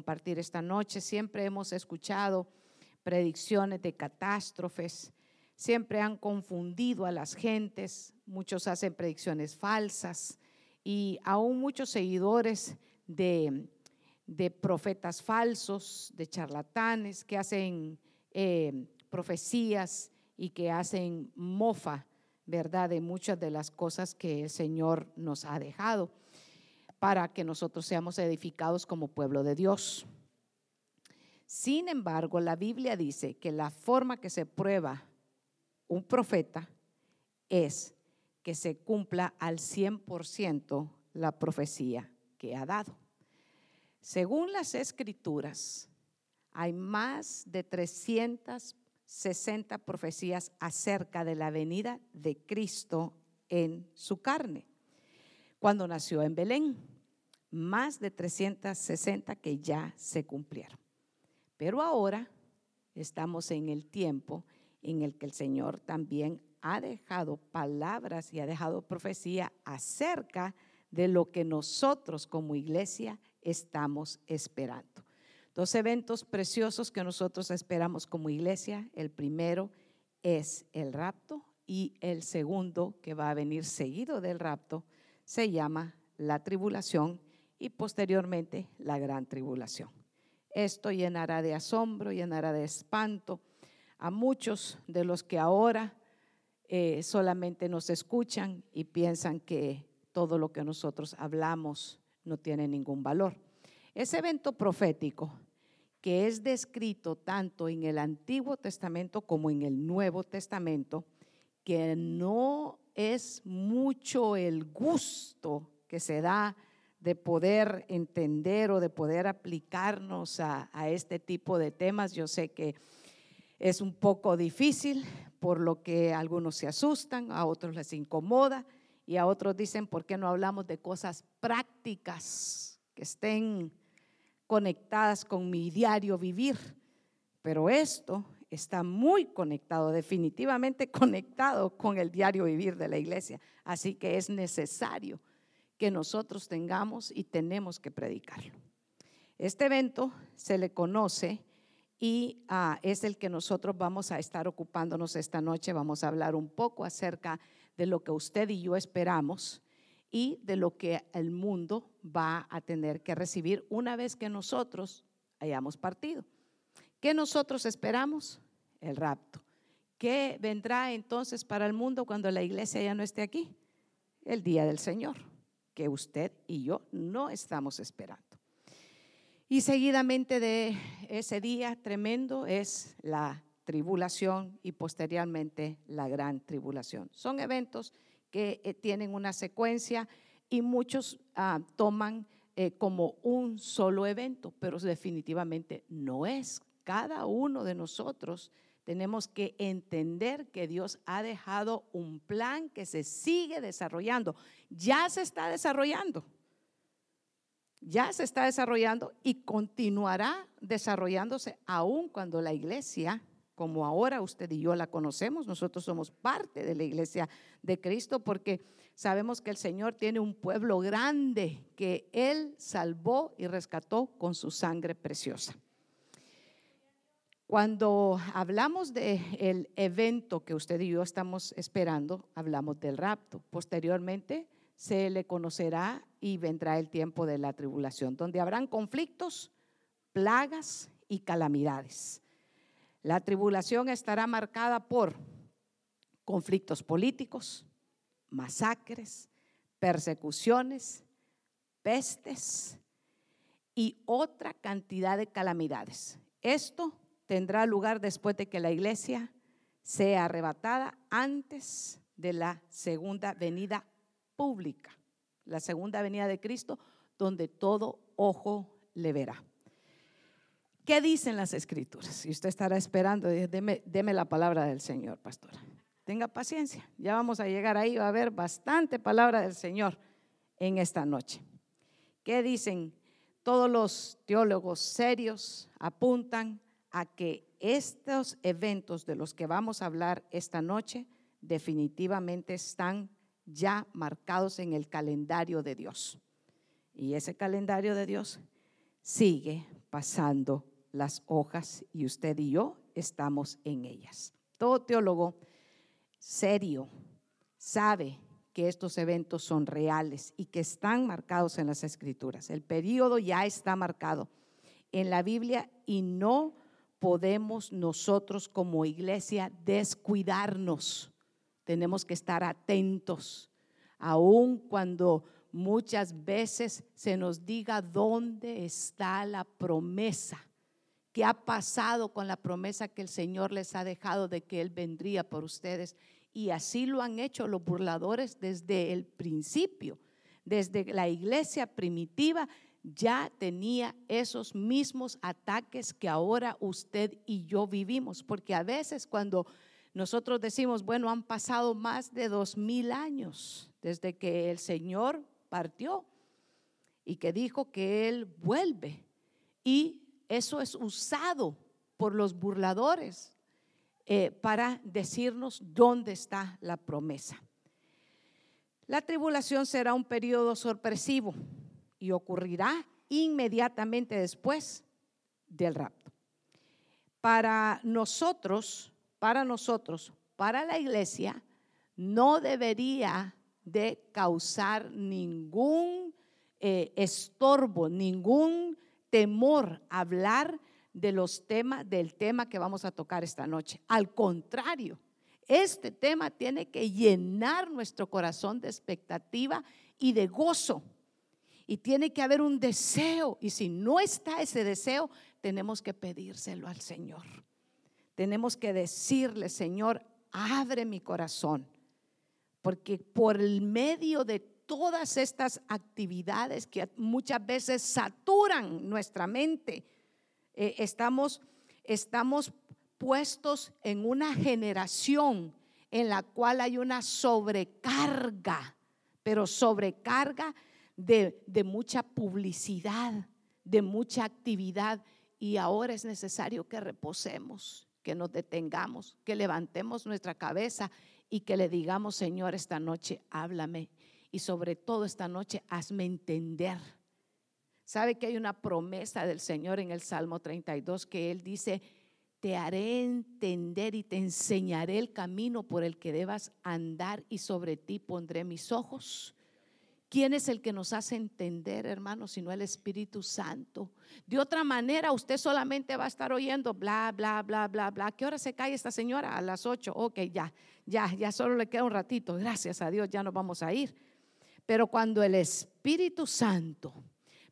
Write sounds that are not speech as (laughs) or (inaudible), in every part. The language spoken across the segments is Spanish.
compartir esta noche. Siempre hemos escuchado predicciones de catástrofes, siempre han confundido a las gentes, muchos hacen predicciones falsas y aún muchos seguidores de, profetas falsos, de charlatanes que hacen eh, profecías y que hacen mofa, ¿verdad?, de muchas de las cosas que el Señor nos ha dejado para que nosotros seamos edificados como pueblo de Dios. Sin embargo, la Biblia dice que la forma que se prueba un profeta es que se cumpla al 100% la profecía que ha dado. Según las escrituras, hay más de 360 profecías acerca de la venida de Cristo en su carne cuando nació en Belén. Más de 360 que ya se cumplieron. Pero ahora estamos en el tiempo en el que el Señor también ha dejado palabras y ha dejado profecía acerca de lo que nosotros como iglesia estamos esperando. Dos eventos preciosos que nosotros esperamos como iglesia. El primero es el rapto y el segundo que va a venir seguido del rapto se llama la tribulación y posteriormente la gran tribulación. Esto llenará de asombro, llenará de espanto a muchos de los que ahora eh, solamente nos escuchan y piensan que todo lo que nosotros hablamos no tiene ningún valor. Ese evento profético que es descrito tanto en el Antiguo Testamento como en el Nuevo Testamento, que no es mucho el gusto que se da de poder entender o de poder aplicarnos a, este tipo de temas. Yo sé que es un poco difícil, por lo que algunos se asustan, a otros les incomoda y a otros dicen, ¿por qué no hablamos de cosas prácticas que estén conectadas con mi diario vivir? Pero esto está muy conectado, definitivamente (laughs) conectado con el diario vivir de la iglesia. Así que es necesario que nosotros tengamos y tenemos que predicarlo. Este evento se le conoce y ah, es el que nosotros vamos a estar ocupándonos esta noche. Vamos a hablar un poco acerca de lo que usted y yo esperamos y de lo que el mundo va a tener que recibir una vez que nosotros hayamos partido. ¿Qué nosotros esperamos? El rapto. ¿Qué vendrá entonces para el mundo cuando la iglesia ya no esté aquí? El día del Señor, que usted y yo no estamos esperando. Y seguidamente de ese día tremendo es la tribulación y posteriormente la gran tribulación. Son eventos que eh, tienen una secuencia y muchos ah, toman eh, como un solo evento, pero definitivamente no es cada uno de nosotros tenemos que entender que Dios ha dejado un plan que se sigue desarrollando. Ya se está desarrollando. Ya se está desarrollando y continuará desarrollándose aún cuando la iglesia, como ahora usted y yo la conocemos, nosotros somos parte de la iglesia de Cristo porque sabemos que el Señor tiene un pueblo grande que Él salvó y rescató con su sangre preciosa. Cuando hablamos del evento que usted y yo estamos esperando, hablamos del rapto. Posteriormente se le conocerá y vendrá el tiempo de la tribulación, donde habrán conflictos, plagas y calamidades. La tribulación estará marcada por conflictos políticos, masacres, persecuciones, pestes y otra cantidad de calamidades. Esto tendrá lugar después de que la iglesia sea arrebatada antes de la segunda venida pública, la segunda venida de Cristo, donde todo ojo le verá. ¿Qué dicen las escrituras? Y usted estará esperando, deme, la palabra del Señor, pastora. Tenga paciencia, ya vamos a llegar ahí, va a haber bastante palabra del Señor en esta noche. ¿Qué dicen? Todos los teólogos serios apuntan a que estos eventos de los que vamos a hablar esta noche definitivamente están ya marcados en el calendario de Dios. Y ese calendario de Dios sigue pasando las hojas y usted y yo estamos en ellas. Todo teólogo serio sabe que estos eventos son reales y que están marcados en las escrituras. El periodo ya está marcado en la Biblia y no podemos nosotros como iglesia descuidarnos. Tenemos que estar atentos, aun cuando muchas veces se nos diga dónde está la promesa. ¿Qué ha pasado con la promesa que el Señor les ha dejado de que Él vendría por ustedes? Y así lo han hecho los burladores desde el principio, desde la iglesia primitiva ya tenía esos mismos ataques que ahora usted y yo vivimos, porque a veces cuando nosotros decimos, bueno, han pasado más de dos mil años desde que el Señor partió y que dijo que Él vuelve. Y eso es usado por los burladores eh, para decirnos dónde está la promesa. La tribulación será un periodo sorpresivo y ocurrirá inmediatamente después del rapto. Para nosotros, para nosotros, para la iglesia, no debería de causar ningún eh, estorbo, ningún temor hablar de los temas, del tema que vamos a tocar esta noche. Al contrario, este tema tiene que llenar nuestro corazón de expectativa y de gozo. Y tiene que haber un deseo. Y si no está ese deseo, tenemos que pedírselo al Señor. Tenemos que decirle, Señor, abre mi corazón porque por el medio de todas estas actividades que muchas veces saturan nuestra mente, eh, estamos, estamos puestos en una generación en la cual hay una sobrecarga, pero sobrecarga de, de mucha publicidad, de mucha actividad. Y ahora es necesario que reposemos, que nos detengamos, que levantemos nuestra cabeza y que le digamos, Señor, esta noche háblame y sobre todo esta noche hazme entender. ¿Sabe que hay una promesa del Señor en el Salmo 32 que Él dice, te haré entender y te enseñaré el camino por el que debas andar y sobre ti pondré mis ojos? ¿Quién es el que nos hace entender, hermanos, sino el Espíritu Santo? De otra manera, usted solamente va a estar oyendo bla, bla, bla, bla, bla. ¿Qué hora se cae esta señora? A las ocho. Ok, ya, ya, ya solo le queda un ratito. Gracias a Dios, ya nos vamos a ir. Pero cuando el Espíritu Santo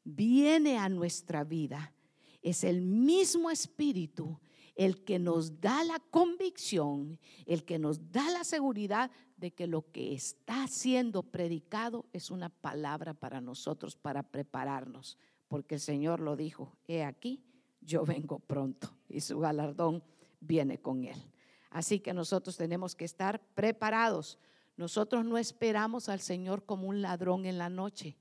viene a nuestra vida, es el mismo Espíritu el que nos da la convicción, el que nos da la seguridad de que lo que está siendo predicado es una palabra para nosotros, para prepararnos, porque el Señor lo dijo, he aquí, yo vengo pronto y su galardón viene con él. Así que nosotros tenemos que estar preparados. Nosotros no esperamos al Señor como un ladrón en la noche,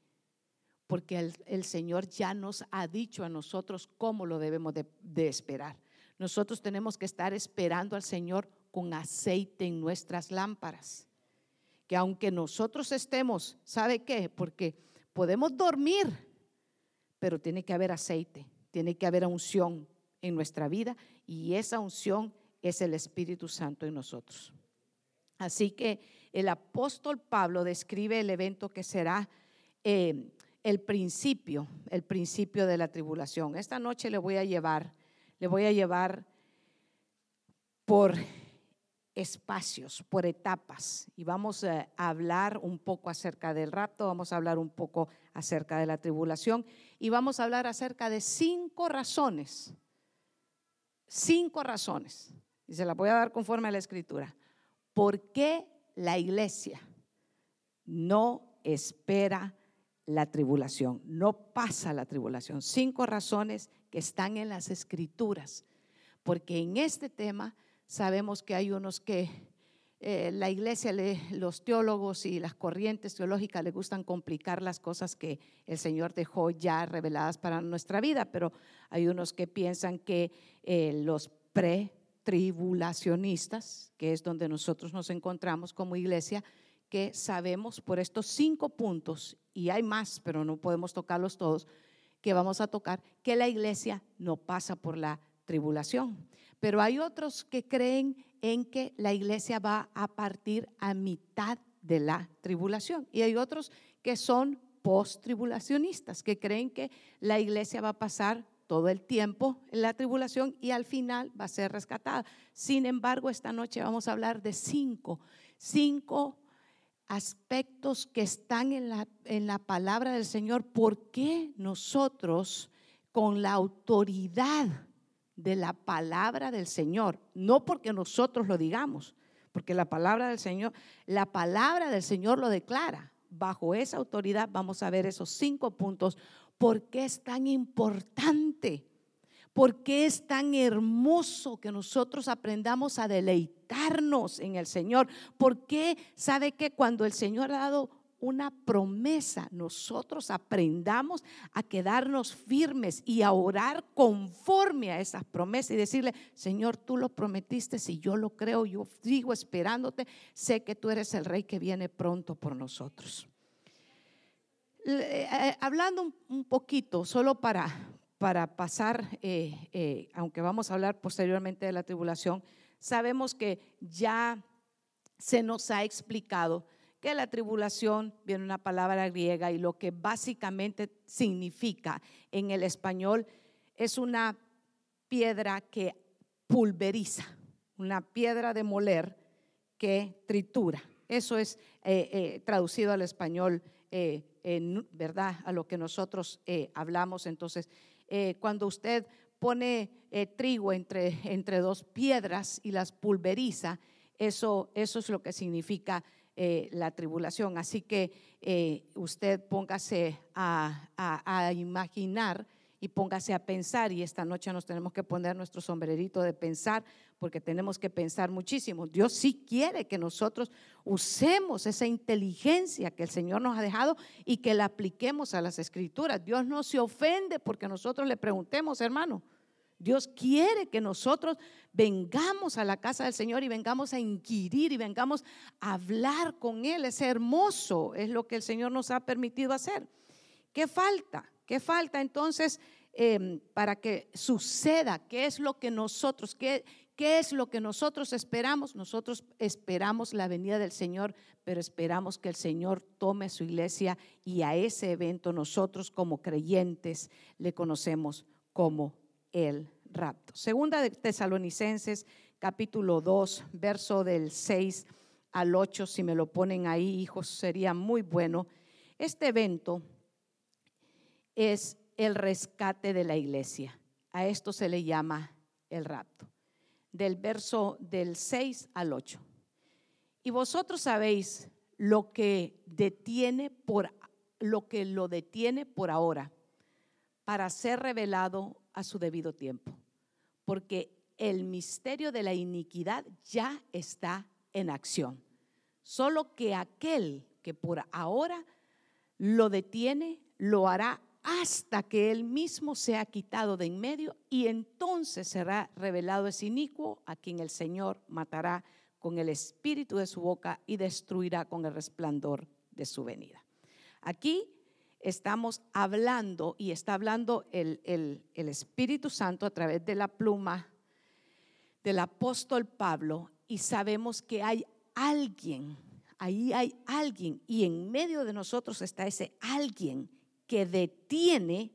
porque el, Señor ya nos ha dicho a nosotros cómo lo debemos de esperar. Nosotros tenemos que estar esperando al Señor con aceite en nuestras lámparas. Que aunque nosotros estemos, ¿sabe qué? Porque podemos dormir, pero tiene que haber aceite, tiene que haber unción en nuestra vida y esa unción es el Espíritu Santo en nosotros. Así que el apóstol Pablo describe el evento que será eh, el principio, el principio de la tribulación. Esta noche le voy a llevar le voy a llevar por espacios, por etapas. Y vamos a hablar un poco acerca del rapto, vamos a hablar un poco acerca de la tribulación y vamos a hablar acerca de cinco razones. Cinco razones. Y se las voy a dar conforme a la escritura. ¿Por qué la iglesia no espera la tribulación? No pasa la tribulación. Cinco razones que están en las escrituras, porque en este tema sabemos que hay unos que eh, la iglesia, los teólogos y las corrientes teológicas le gustan complicar las cosas que el Señor dejó ya reveladas para nuestra vida, pero hay unos que piensan que eh, los pre-tribulacionistas, que es donde nosotros nos encontramos como iglesia, que sabemos por estos cinco puntos, y hay más, pero no podemos tocarlos todos, que vamos a tocar que la iglesia no pasa por la tribulación. Pero hay otros que creen en que la iglesia va a partir a mitad de la tribulación. Y hay otros que son post-tribulacionistas, que creen que la iglesia va a pasar todo el tiempo en la tribulación y al final va a ser rescatada. Sin embargo, esta noche vamos a hablar de cinco, cinco aspectos que están en la, en la palabra del Señor. ¿Por qué nosotros, con la autoridad de la palabra del Señor, no porque nosotros lo digamos, porque la palabra del Señor, la palabra del Señor lo declara. Bajo esa autoridad vamos a ver esos cinco puntos. ¿Por qué es tan importante? ¿Por qué es tan hermoso que nosotros aprendamos a deleitarnos en el Señor? ¿Por qué sabe que cuando el Señor ha dado una promesa, nosotros aprendamos a quedarnos firmes y a orar conforme a esas promesas y decirle, Señor, tú lo prometiste, si yo lo creo, yo sigo esperándote, sé que tú eres el rey que viene pronto por nosotros. Eh, eh, hablando un poquito, solo para, para pasar, eh, aunque vamos a hablar posteriormente de la tribulación, sabemos que ya se nos ha explicado la tribulación viene una palabra griega y lo que básicamente significa en el español es una piedra que pulveriza, una piedra de moler que tritura. Eso es eh, eh, traducido al español, eh, ¿verdad? A lo que nosotros hablamos. Entonces, cuando usted pone trigo entre, entre dos piedras y las pulveriza, eso, eso es lo que significa eh, la tribulación. Así que eh, usted póngase a, imaginar y póngase a pensar. Y esta noche nos tenemos que poner nuestro sombrerito de pensar, porque tenemos que pensar muchísimo. Dios sí quiere que nosotros usemos esa inteligencia que el Señor nos ha dejado y que la apliquemos a las escrituras. Dios no se ofende porque nosotros le preguntemos, hermano. Dios quiere que nosotros vengamos a la casa del Señor y vengamos a inquirir y vengamos a hablar con Él. Es hermoso, es lo que el Señor nos ha permitido hacer. ¿Qué falta? ¿Qué falta entonces em, para que suceda? ¿Qué es lo que nosotros, qué, qué es lo que nosotros esperamos? Nosotros esperamos la venida del Señor, pero esperamos que el Señor tome su iglesia y a ese evento nosotros como creyentes le conocemos como el rapto. Segunda de Tesalonicenses, capítulo 2, verso del 6 al 8, si me lo ponen ahí, hijos, sería muy bueno. Este evento es el rescate de la iglesia. A esto se le llama el rapto. Del verso del 6 al 8. Y vosotros sabéis lo que detiene por lo que lo detiene por ahora para ser revelado a su debido tiempo, porque el misterio de la iniquidad ya está en acción. Solo que aquel que por ahora lo detiene, lo hará hasta que él mismo sea quitado de en medio y entonces será revelado ese inicuo a quien el Señor matará con el espíritu de su boca y destruirá con el resplandor de su venida. Aquí estamos hablando y está hablando el, Espíritu Santo a través de la pluma del apóstol Pablo y sabemos que hay alguien, ahí hay alguien y en medio de nosotros está ese alguien que detiene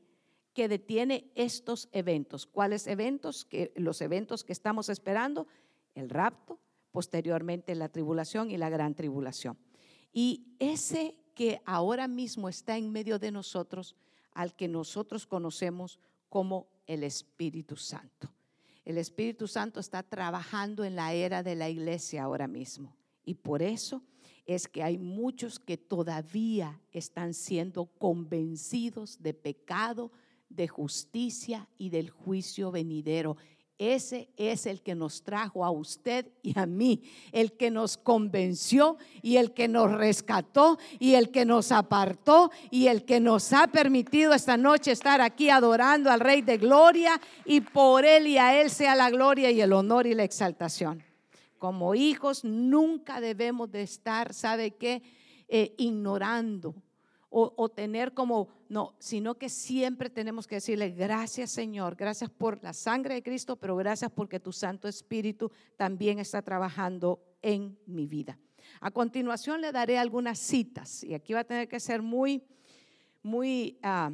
que detiene estos eventos. ¿Cuáles eventos? Que, los eventos que estamos esperando, el rapto, posteriormente la tribulación y la gran tribulación. Y ese que ahora mismo está en medio de nosotros, al que nosotros conocemos como el Espíritu Santo. El Espíritu Santo está trabajando en la era de la iglesia ahora mismo. Y por eso es que hay muchos que todavía están siendo convencidos de pecado, de justicia y del juicio venidero. Ese es el que nos trajo a usted y a mí, el que nos convenció y el que nos rescató y el que nos apartó y el que nos ha permitido esta noche estar aquí adorando al Rey de Gloria y por Él y a Él sea la gloria y el honor y la exaltación. Como hijos nunca debemos de estar, ¿sabe qué? Eh, ignorando o, tener como, no, sino que siempre tenemos que decirle, gracias Señor, gracias por la sangre de Cristo, pero gracias porque tu Santo Espíritu también está trabajando en mi vida. A continuación le daré algunas citas y aquí va a tener que ser muy, muy ah,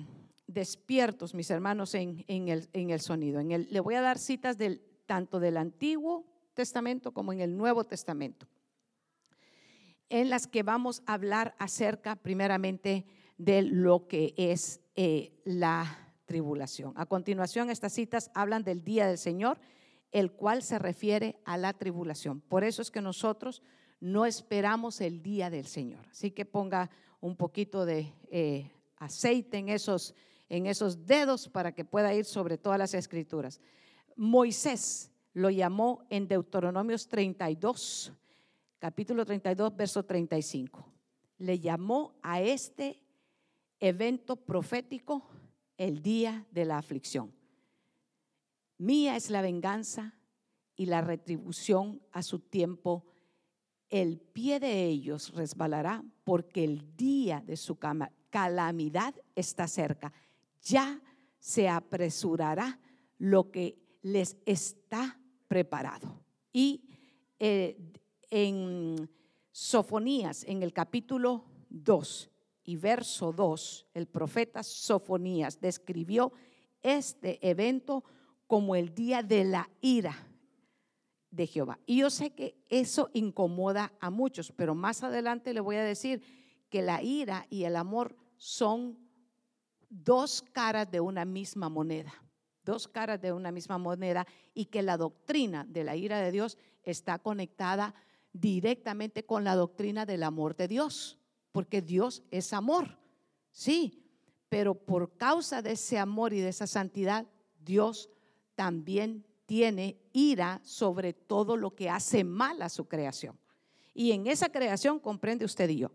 despiertos, mis hermanos, en, el, en el, sonido. En el, le voy a dar citas del, tanto del Antiguo Testamento como en el Nuevo Testamento en las que vamos a hablar acerca primeramente de lo que es eh, la tribulación. A continuación, estas citas hablan del día del Señor, el cual se refiere a la tribulación. Por eso es que nosotros no esperamos el día del Señor. Así que ponga un poquito de eh, aceite en esos, en esos dedos para que pueda ir sobre todas las escrituras. Moisés lo llamó en Deuteronomios 32 capítulo 32, verso 35. Le llamó a este evento profético el día de la aflicción. Mía es la venganza y la retribución a su tiempo. El pie de ellos resbalará porque el día de su calamidad está cerca. Ya se apresurará lo que les está preparado. Y eh, en Sofonías, en el capítulo 2 y verso 2, el profeta Sofonías describió este evento como el día de la ira de Jehová. Y yo sé que eso incomoda a muchos, pero más adelante le voy a decir que la ira y el amor son dos caras de una misma moneda, dos caras de una misma moneda y que la doctrina de la ira de Dios está conectada directamente con la doctrina del amor de Dios, porque Dios es amor, sí, pero por causa de ese amor y de esa santidad, Dios también tiene ira sobre todo lo que hace mal a su creación. Y en esa creación comprende usted y yo.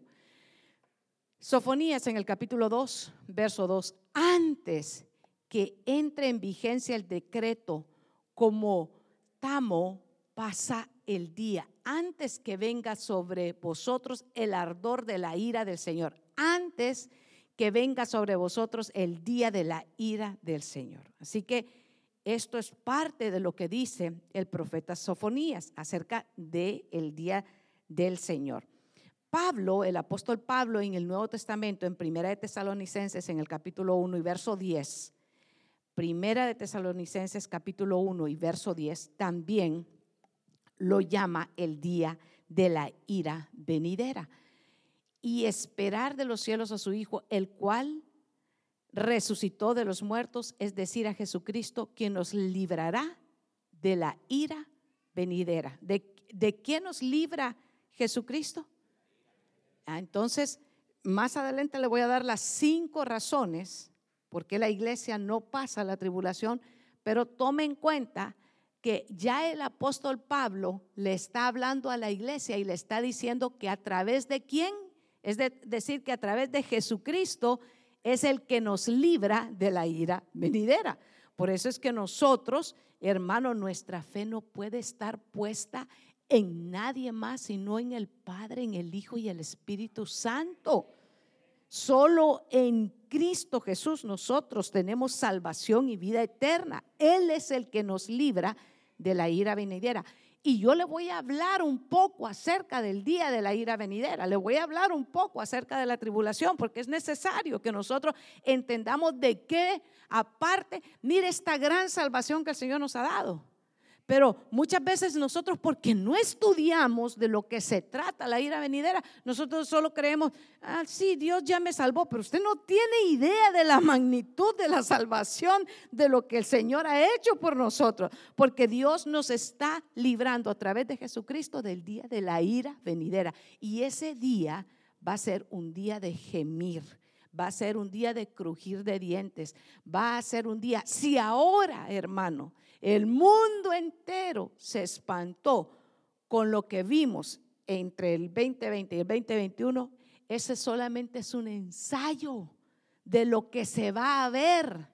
Sofonías en el capítulo 2, verso 2, antes que entre en vigencia el decreto como tamo pasa el día, antes que venga sobre vosotros el ardor de la ira del Señor, antes que venga sobre vosotros el día de la ira del Señor. Así que esto es parte de lo que dice el profeta Sofonías acerca del el día del Señor. Pablo, el apóstol Pablo en el Nuevo Testamento, en Primera de Tesalonicenses, en el capítulo 1 y verso 10, Primera de Tesalonicenses capítulo 1 y verso 10, también lo llama el día de la ira venidera. Y esperar de los cielos a su Hijo, el cual resucitó de los muertos, es decir, a Jesucristo, quien nos librará de la ira venidera. ¿De, de quién nos libra Jesucristo? Ah, entonces, más adelante le voy a dar las cinco razones por qué la iglesia no pasa la tribulación, pero tome en cuenta que ya el apóstol Pablo le está hablando a la iglesia y le está diciendo que a través de quién, es decir, que a través de Jesucristo es el que nos libra de la ira venidera. Por eso es que nosotros, hermano, nuestra fe no puede estar puesta en nadie más, sino en el Padre, en el Hijo y el Espíritu Santo. Solo en Cristo Jesús nosotros tenemos salvación y vida eterna. Él es el que nos libra de la ira venidera. Y yo le voy a hablar un poco acerca del día de la ira venidera. Le voy a hablar un poco acerca de la tribulación, porque es necesario que nosotros entendamos de qué, aparte, mire esta gran salvación que el Señor nos ha dado. Pero muchas veces nosotros, porque no estudiamos de lo que se trata la ira venidera, nosotros solo creemos, ah, sí, Dios ya me salvó, pero usted no tiene idea de la magnitud de la salvación, de lo que el Señor ha hecho por nosotros, porque Dios nos está librando a través de Jesucristo del día de la ira venidera. Y ese día va a ser un día de gemir va a ser un día de crujir de dientes, va a ser un día, si ahora, hermano, el mundo entero se espantó con lo que vimos entre el 2020 y el 2021, ese solamente es un ensayo de lo que se va a ver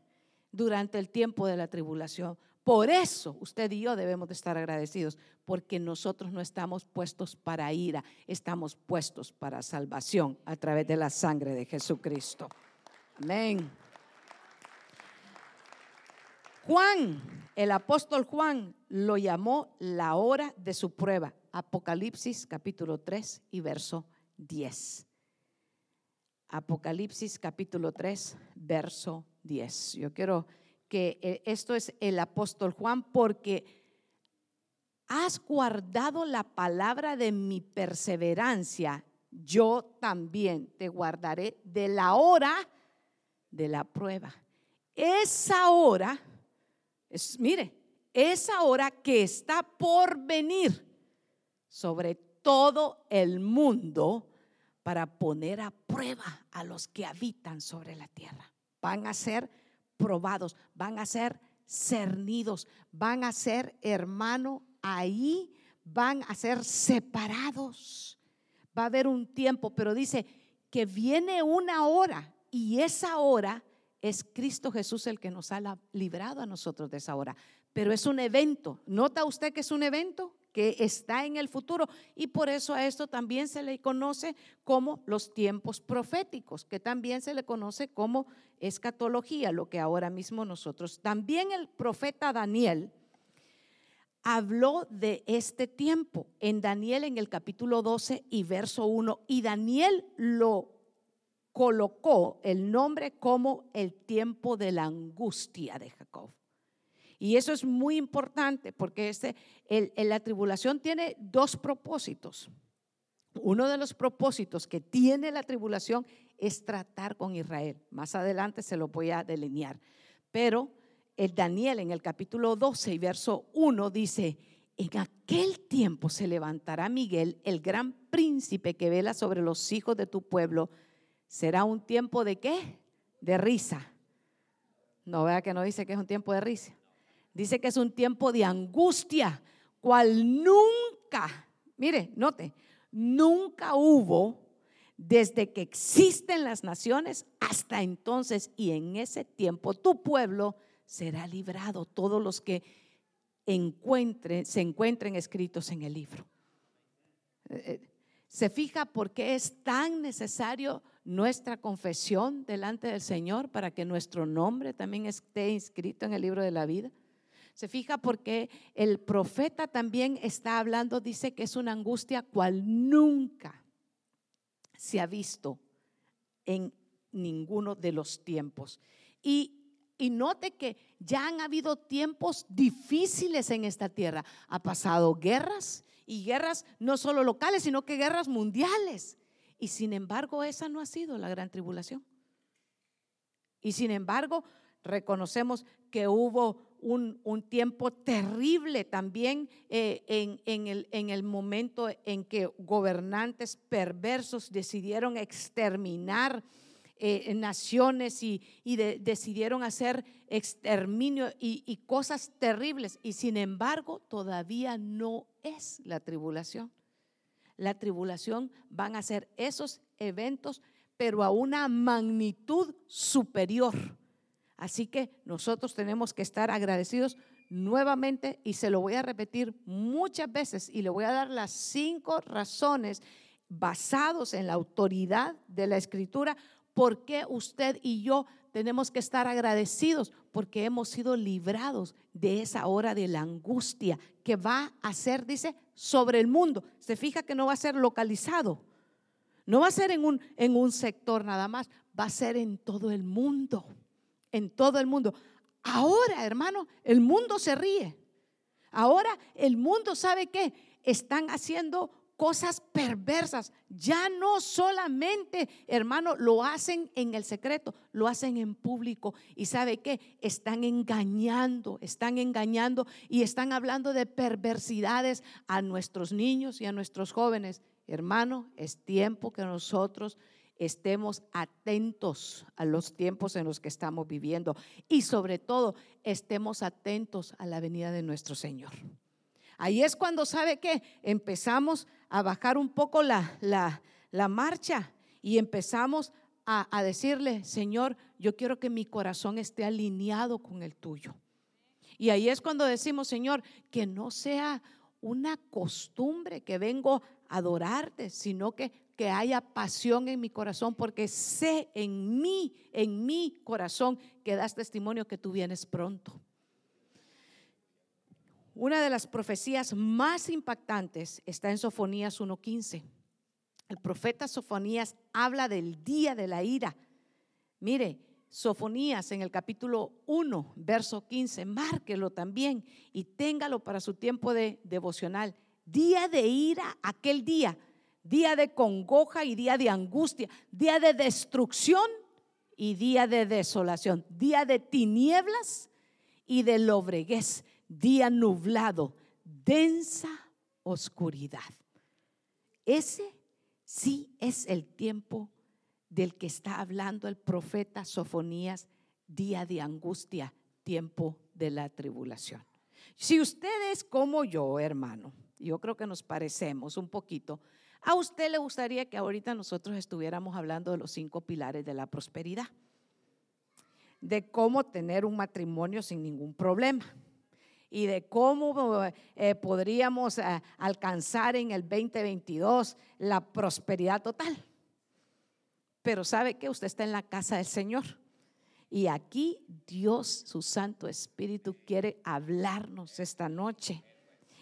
durante el tiempo de la tribulación. Por eso usted y yo debemos de estar agradecidos, porque nosotros no estamos puestos para ira, estamos puestos para salvación a través de la sangre de Jesucristo. Amén. Juan, el apóstol Juan, lo llamó la hora de su prueba. Apocalipsis capítulo 3 y verso 10. Apocalipsis capítulo 3, verso 10. Yo quiero que eh, esto es el apóstol Juan porque has guardado la palabra de mi perseverancia, yo también te guardaré de la hora de la prueba. Esa hora, es, mire, esa hora que está por venir sobre todo el mundo para poner a prueba a los que habitan sobre la tierra. Van a ser probados, van a ser cernidos, van a ser, hermano, ahí van a ser separados. Va a haber un tiempo, pero dice que viene una hora y esa hora es Cristo Jesús el que nos ha librado a nosotros de esa hora. Pero es un evento. ¿Nota usted que es un evento? Que está en el futuro. Y por eso a esto también se le conoce como los tiempos proféticos, que también se le conoce como escatología, lo que ahora mismo nosotros. También el profeta Daniel habló de este tiempo en Daniel en el capítulo 12 y verso 1. Y Daniel lo colocó el nombre como el tiempo de la angustia de Jacob. Y eso es muy importante porque este, la tribulación tiene dos propósitos. Uno de los propósitos que tiene la tribulación es tratar con Israel. Más adelante se lo voy a delinear. Pero el Daniel en el capítulo 12 y verso 1 dice, en aquel tiempo se levantará Miguel, el gran príncipe que vela sobre los hijos de tu pueblo. Será un tiempo de qué? De risa. No vea que no dice que es un tiempo de risa. Dice que es un tiempo de angustia, cual nunca, mire, note, nunca hubo desde que existen las naciones hasta entonces y en ese tiempo tu pueblo será librado, todos los que encuentren, se encuentren escritos en el libro. Eh, eh, ¿Se fija por qué es tan necesario nuestra confesión delante del Señor para que nuestro nombre también esté inscrito en el libro de la vida? Se fija porque el profeta también está hablando, dice que es una angustia cual nunca se ha visto en ninguno de los tiempos. Y, y note que ya han habido tiempos difíciles en esta tierra. Ha pasado guerras y guerras no solo locales, sino que guerras mundiales. Y sin embargo, esa no ha sido la gran tribulación. Y sin embargo, reconocemos que hubo un, tiempo terrible también eh, en, el, en, el, momento en que gobernantes perversos decidieron exterminar eh, naciones y, decidieron hacer exterminio y, y cosas terribles. Y sin embargo, todavía no es la tribulación. La tribulación van a ser esos eventos, pero a una magnitud superior Así que nosotros tenemos que estar agradecidos nuevamente y se lo voy a repetir muchas veces y le voy a dar las cinco razones basados en la autoridad de la escritura por qué usted y yo tenemos que estar agradecidos porque hemos sido librados de esa hora de la angustia que va a ser, dice, sobre el mundo. Se fija que no va a ser localizado, no va a ser en un, en un sector nada más, va a ser en todo el mundo en todo el mundo. Ahora, hermano, el mundo se ríe. Ahora el mundo sabe que están haciendo cosas perversas. Ya no solamente, hermano, lo hacen en el secreto, lo hacen en público. Y sabe que están engañando, están engañando y están hablando de perversidades a nuestros niños y a nuestros jóvenes. Hermano, es tiempo que nosotros estemos atentos a los tiempos en los que estamos viviendo y sobre todo estemos atentos a la venida de nuestro Señor. Ahí es cuando sabe que empezamos a bajar un poco la, la, marcha y empezamos a, a decirle, Señor, yo quiero que mi corazón esté alineado con el tuyo. Y ahí es cuando decimos, Señor, que no sea una costumbre que vengo a adorarte, sino que, que haya pasión en mi corazón, porque sé en mí, en mi corazón, que das testimonio que tú vienes pronto. Una de las profecías más impactantes está en Sofonías 1.15. El profeta Sofonías habla del día de la ira. Mire, Sofonías en el capítulo 1, verso 15, márquelo también y téngalo para su tiempo de devocional. Día de ira, aquel día, día de congoja y día de angustia, día de destrucción y día de desolación, día de tinieblas y de lobreguez, día nublado, densa oscuridad. Ese sí es el tiempo del que está hablando el profeta Sofonías, día de angustia, tiempo de la tribulación. Si usted es como yo, hermano, yo creo que nos parecemos un poquito, a usted le gustaría que ahorita nosotros estuviéramos hablando de los cinco pilares de la prosperidad, de cómo tener un matrimonio sin ningún problema y de cómo eh, podríamos eh, alcanzar en el 2022 la prosperidad total. Pero sabe que usted está en la casa del Señor. Y aquí Dios, su Santo Espíritu, quiere hablarnos esta noche.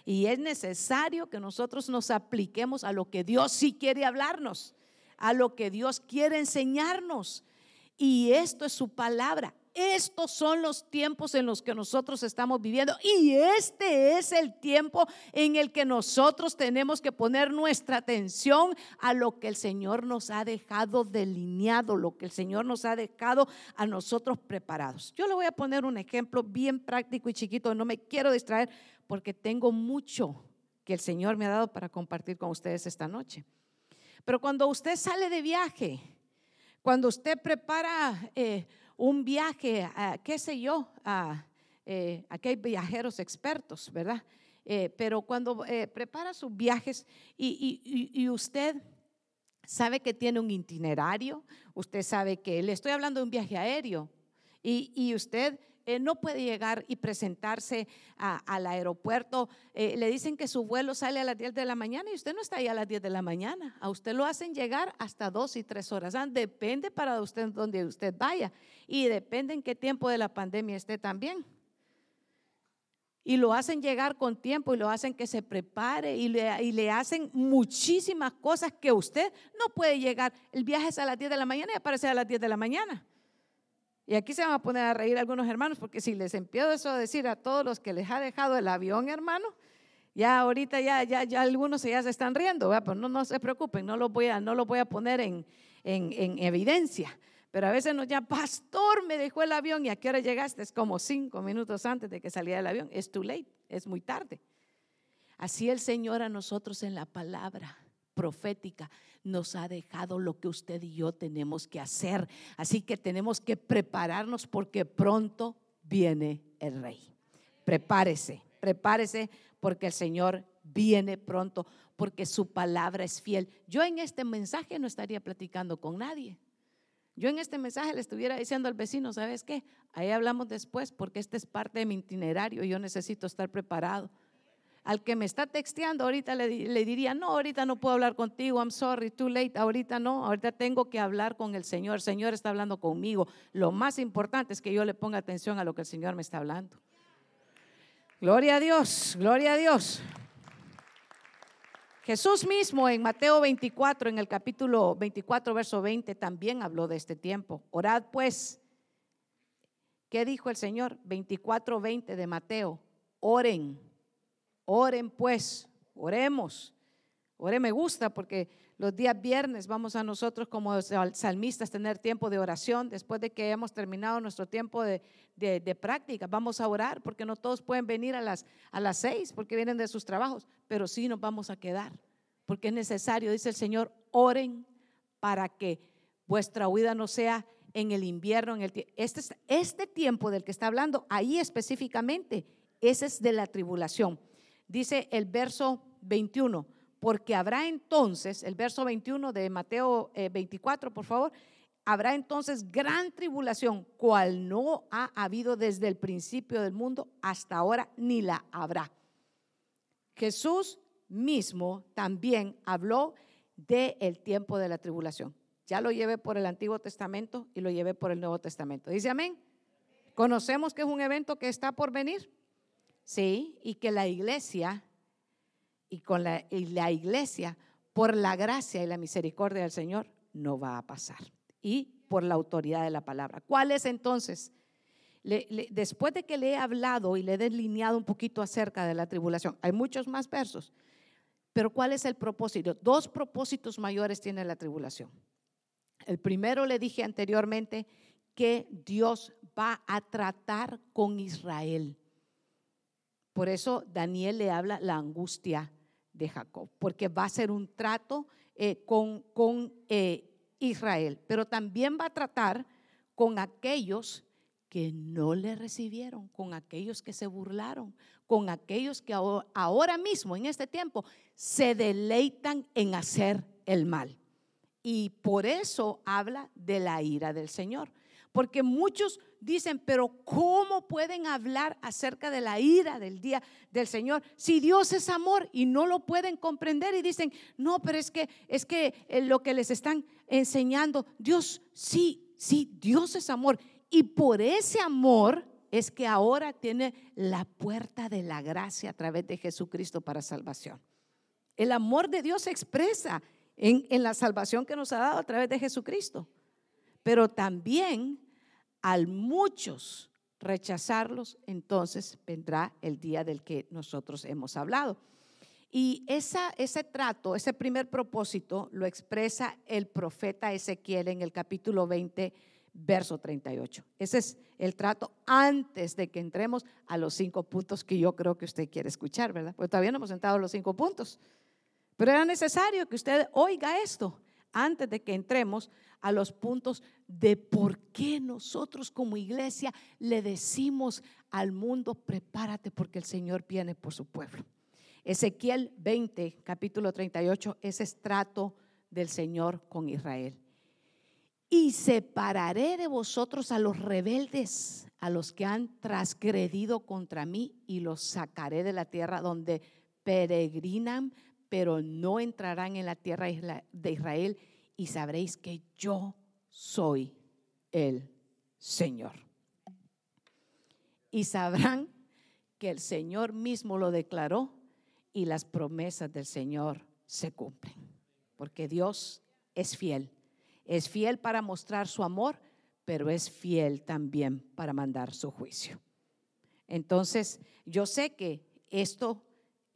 Y es necesario que nosotros nos apliquemos a lo que Dios sí quiere hablarnos, a lo que Dios quiere enseñarnos. Y esto es su palabra. Estos son los tiempos en los que nosotros estamos viviendo y este es el tiempo en el que nosotros tenemos que poner nuestra atención a lo que el Señor nos ha dejado delineado, lo que el Señor nos ha dejado a nosotros preparados. Yo le voy a poner un ejemplo bien práctico y chiquito, no me quiero distraer porque tengo mucho que el Señor me ha dado para compartir con ustedes esta noche. Pero cuando usted sale de viaje, cuando usted prepara... Eh, un viaje, qué sé yo, eh, aquí hay viajeros expertos, ¿verdad? Eh, pero cuando prepara sus viajes y, usted sabe que tiene un itinerario, usted sabe que le estoy hablando de un viaje aéreo y usted eh, no puede llegar y presentarse al aeropuerto. Eh, le dicen que su vuelo sale a las 10 de la mañana y usted no está ahí a las 10 de la mañana. A usted lo hacen llegar hasta dos y tres horas. Ah, depende para usted donde usted vaya y depende en qué tiempo de la pandemia esté también. Y lo hacen llegar con tiempo y lo hacen que se prepare y le, y le hacen muchísimas cosas que usted no puede llegar. El viaje es a las 10 de la mañana y aparece a las 10 de la mañana. Y aquí se van a poner a reír algunos hermanos, porque si les empiezo a decir a todos los que les ha dejado el avión, hermano, ya ahorita ya, ya, ya algunos ya se están riendo, pero no, no se preocupen, no lo voy a, no lo voy a poner en, en, en evidencia. Pero a veces nos llama, pastor, me dejó el avión y a qué hora llegaste? Es como cinco minutos antes de que saliera el avión. Es too late, es muy tarde. Así el Señor a nosotros en la palabra profética nos ha dejado lo que usted y yo tenemos que hacer. Así que tenemos que prepararnos porque pronto viene el rey. Prepárese, prepárese porque el Señor viene pronto, porque su palabra es fiel. Yo en este mensaje no estaría platicando con nadie. Yo en este mensaje le estuviera diciendo al vecino, ¿sabes qué? Ahí hablamos después porque este es parte de mi itinerario y yo necesito estar preparado. Al que me está texteando ahorita le, diría, no, ahorita no puedo hablar contigo, I'm sorry, too late, ahorita no, ahorita tengo que hablar con el Señor, el Señor está hablando conmigo. Lo más importante es que yo le ponga atención a lo que el Señor me está hablando. Gloria a Dios, gloria a Dios. Jesús mismo en Mateo 24, en el capítulo 24, verso 20, también habló de este tiempo. Orad pues. ¿Qué dijo el Señor? 24, 20 de Mateo. Oren Oren pues, oremos. Ore me gusta porque los días viernes vamos a nosotros como salmistas tener tiempo de oración después de que hemos terminado nuestro tiempo de, práctica. Vamos a orar porque no todos pueden venir a las, a las seis porque vienen de sus trabajos, pero sí nos vamos a quedar porque es necesario, dice el Señor, oren para que vuestra huida no sea en el invierno, en el este, este tiempo del que está hablando, ahí específicamente, ese es de la tribulación. Dice el verso 21, porque habrá entonces, el verso 21 de Mateo 24, eh, por favor, habrá entonces gran tribulación, cual no ha habido desde el principio del mundo hasta ahora, ni la habrá. Jesús mismo también habló del el tiempo de la tribulación. Ya lo llevé por el Antiguo Testamento y lo llevé por el Nuevo Testamento. Dice amén. Conocemos que es un evento que está por venir. Sí, y que la iglesia y con la, y la iglesia por la gracia y la misericordia del Señor no va a pasar. Y por la autoridad de la palabra. ¿Cuál es entonces? después de que le he hablado y le he delineado un poquito acerca de la tribulación, hay muchos más versos, pero ¿cuál es el propósito? Dos propósitos mayores tiene la tribulación. El primero le dije anteriormente que Dios va a tratar con Israel. Por eso Daniel le habla la angustia de Jacob, porque va a ser un trato eh, con, con eh, Israel, pero también va a tratar con aquellos que no le recibieron, con aquellos que se burlaron, con aquellos que ahora mismo, en este tiempo, se deleitan en hacer el mal. Y por eso habla de la ira del Señor. Porque muchos dicen, pero ¿cómo pueden hablar acerca de la ira del día del Señor si Dios es amor y no lo pueden comprender y dicen, no, pero es que es que eh, lo que les están enseñando, Dios sí, sí, Dios es amor. Y por ese amor es que ahora tiene la puerta de la gracia a través de Jesucristo para salvación. El amor de Dios se expresa en, en la salvación que nos ha dado a través de Jesucristo. Pero también al muchos rechazarlos, entonces vendrá el día del que nosotros hemos hablado. Y ese trato, ese primer propósito, lo expresa el profeta Ezequiel en el capítulo 20, verso 38. Ese es el trato antes de que entremos a los cinco puntos que yo creo que usted quiere escuchar, ¿verdad? Porque todavía no hemos entrado a los cinco puntos. Pero era necesario que usted oiga esto antes de que entremos a los puntos de por qué nosotros como iglesia le decimos al mundo, prepárate porque el Señor viene por su pueblo. Ezequiel 20, capítulo 38, es estrato del Señor con Israel. Y separaré de vosotros a los rebeldes, a los que han transgredido contra mí, y los sacaré de la tierra donde peregrinan pero no entrarán en la tierra de Israel y sabréis que yo soy el Señor. Y sabrán que el Señor mismo lo declaró y las promesas del Señor se cumplen. Porque Dios es fiel. Es fiel para mostrar su amor, pero es fiel también para mandar su juicio. Entonces, yo sé que esto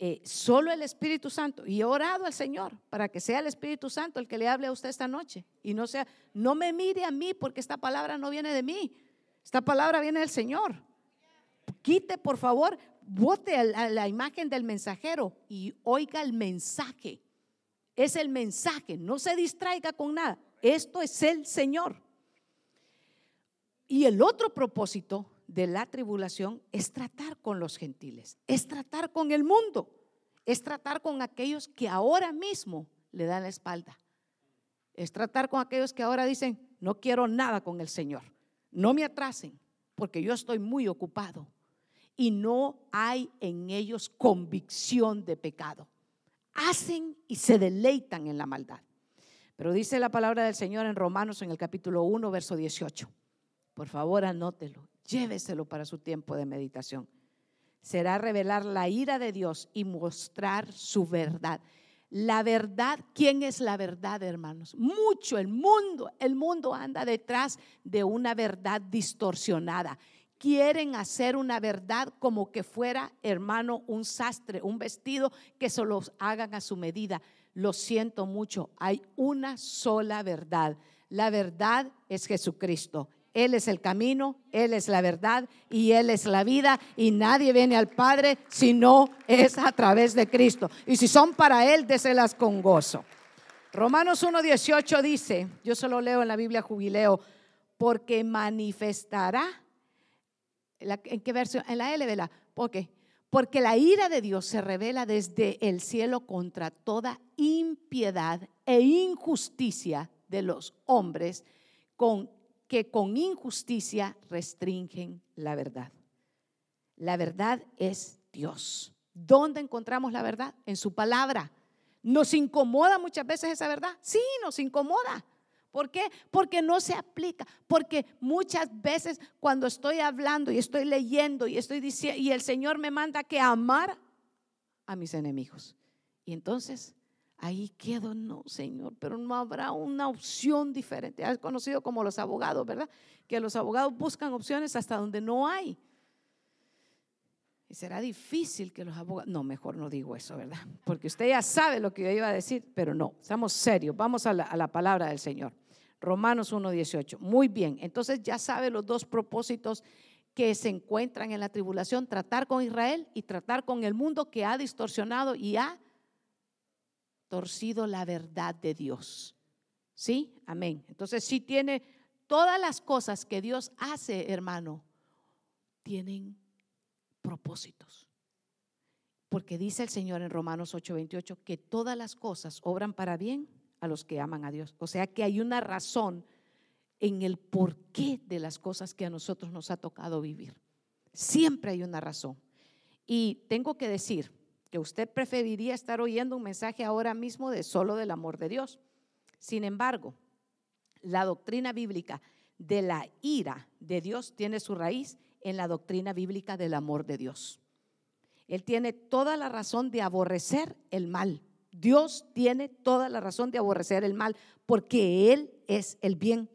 eh, solo el Espíritu Santo. Y he orado al Señor para que sea el Espíritu Santo el que le hable a usted esta noche. Y no sea, no me mire a mí porque esta palabra no viene de mí. Esta palabra viene del Señor. Quite, por favor, vote a la imagen del mensajero y oiga el mensaje. Es el mensaje, no se distraiga con nada. Esto es el Señor. Y el otro propósito de la tribulación es tratar con los gentiles, es tratar con el mundo, es tratar con aquellos que ahora mismo le dan la espalda, es tratar con aquellos que ahora dicen, no quiero nada con el Señor, no me atrasen, porque yo estoy muy ocupado y no hay en ellos convicción de pecado. Hacen y se deleitan en la maldad. Pero dice la palabra del Señor en Romanos en el capítulo 1, verso 18. Por favor, anótelo lléveselo para su tiempo de meditación. Será revelar la ira de Dios y mostrar su verdad. La verdad, ¿quién es la verdad, hermanos? Mucho, el mundo, el mundo anda detrás de una verdad distorsionada. Quieren hacer una verdad como que fuera, hermano, un sastre, un vestido que se los hagan a su medida. Lo siento mucho, hay una sola verdad. La verdad es Jesucristo él es el camino, Él es la verdad y Él es la vida y nadie viene al Padre si no es a través de Cristo. Y si son para Él, déselas con gozo. Romanos 1.18 dice, yo solo leo en la Biblia jubileo, porque manifestará, ¿en qué versión? En la L, ¿verdad? Porque, porque la ira de Dios se revela desde el cielo contra toda impiedad e injusticia de los hombres con, que con injusticia restringen la verdad. La verdad es Dios. ¿Dónde encontramos la verdad? En su palabra. ¿Nos incomoda muchas veces esa verdad? Sí, nos incomoda. ¿Por qué? Porque no se aplica. Porque muchas veces cuando estoy hablando y estoy leyendo y estoy diciendo, y el Señor me manda que amar a mis enemigos. Y entonces ahí quedo, no, Señor, pero no habrá una opción diferente. Has conocido como los abogados, ¿verdad? Que los abogados buscan opciones hasta donde no hay. Y será difícil que los abogados, no, mejor no digo eso, ¿verdad? Porque usted ya sabe lo que yo iba a decir, pero no, estamos serios, vamos a la, a la palabra del Señor. Romanos 1.18. Muy bien, entonces ya sabe los dos propósitos que se encuentran en la tribulación, tratar con Israel y tratar con el mundo que ha distorsionado y ha torcido la verdad de Dios. ¿Sí? Amén. Entonces, si tiene todas las cosas que Dios hace, hermano, tienen propósitos. Porque dice el Señor en Romanos 8:28 que todas las cosas obran para bien a los que aman a Dios. O sea que hay una razón en el porqué de las cosas que a nosotros nos ha tocado vivir. Siempre hay una razón. Y tengo que decir, que usted preferiría estar oyendo un mensaje ahora mismo de solo del amor de Dios. Sin embargo, la doctrina bíblica de la ira de Dios tiene su raíz en la doctrina bíblica del amor de Dios. Él tiene toda la razón de aborrecer el mal. Dios tiene toda la razón de aborrecer el mal porque Él es el bien.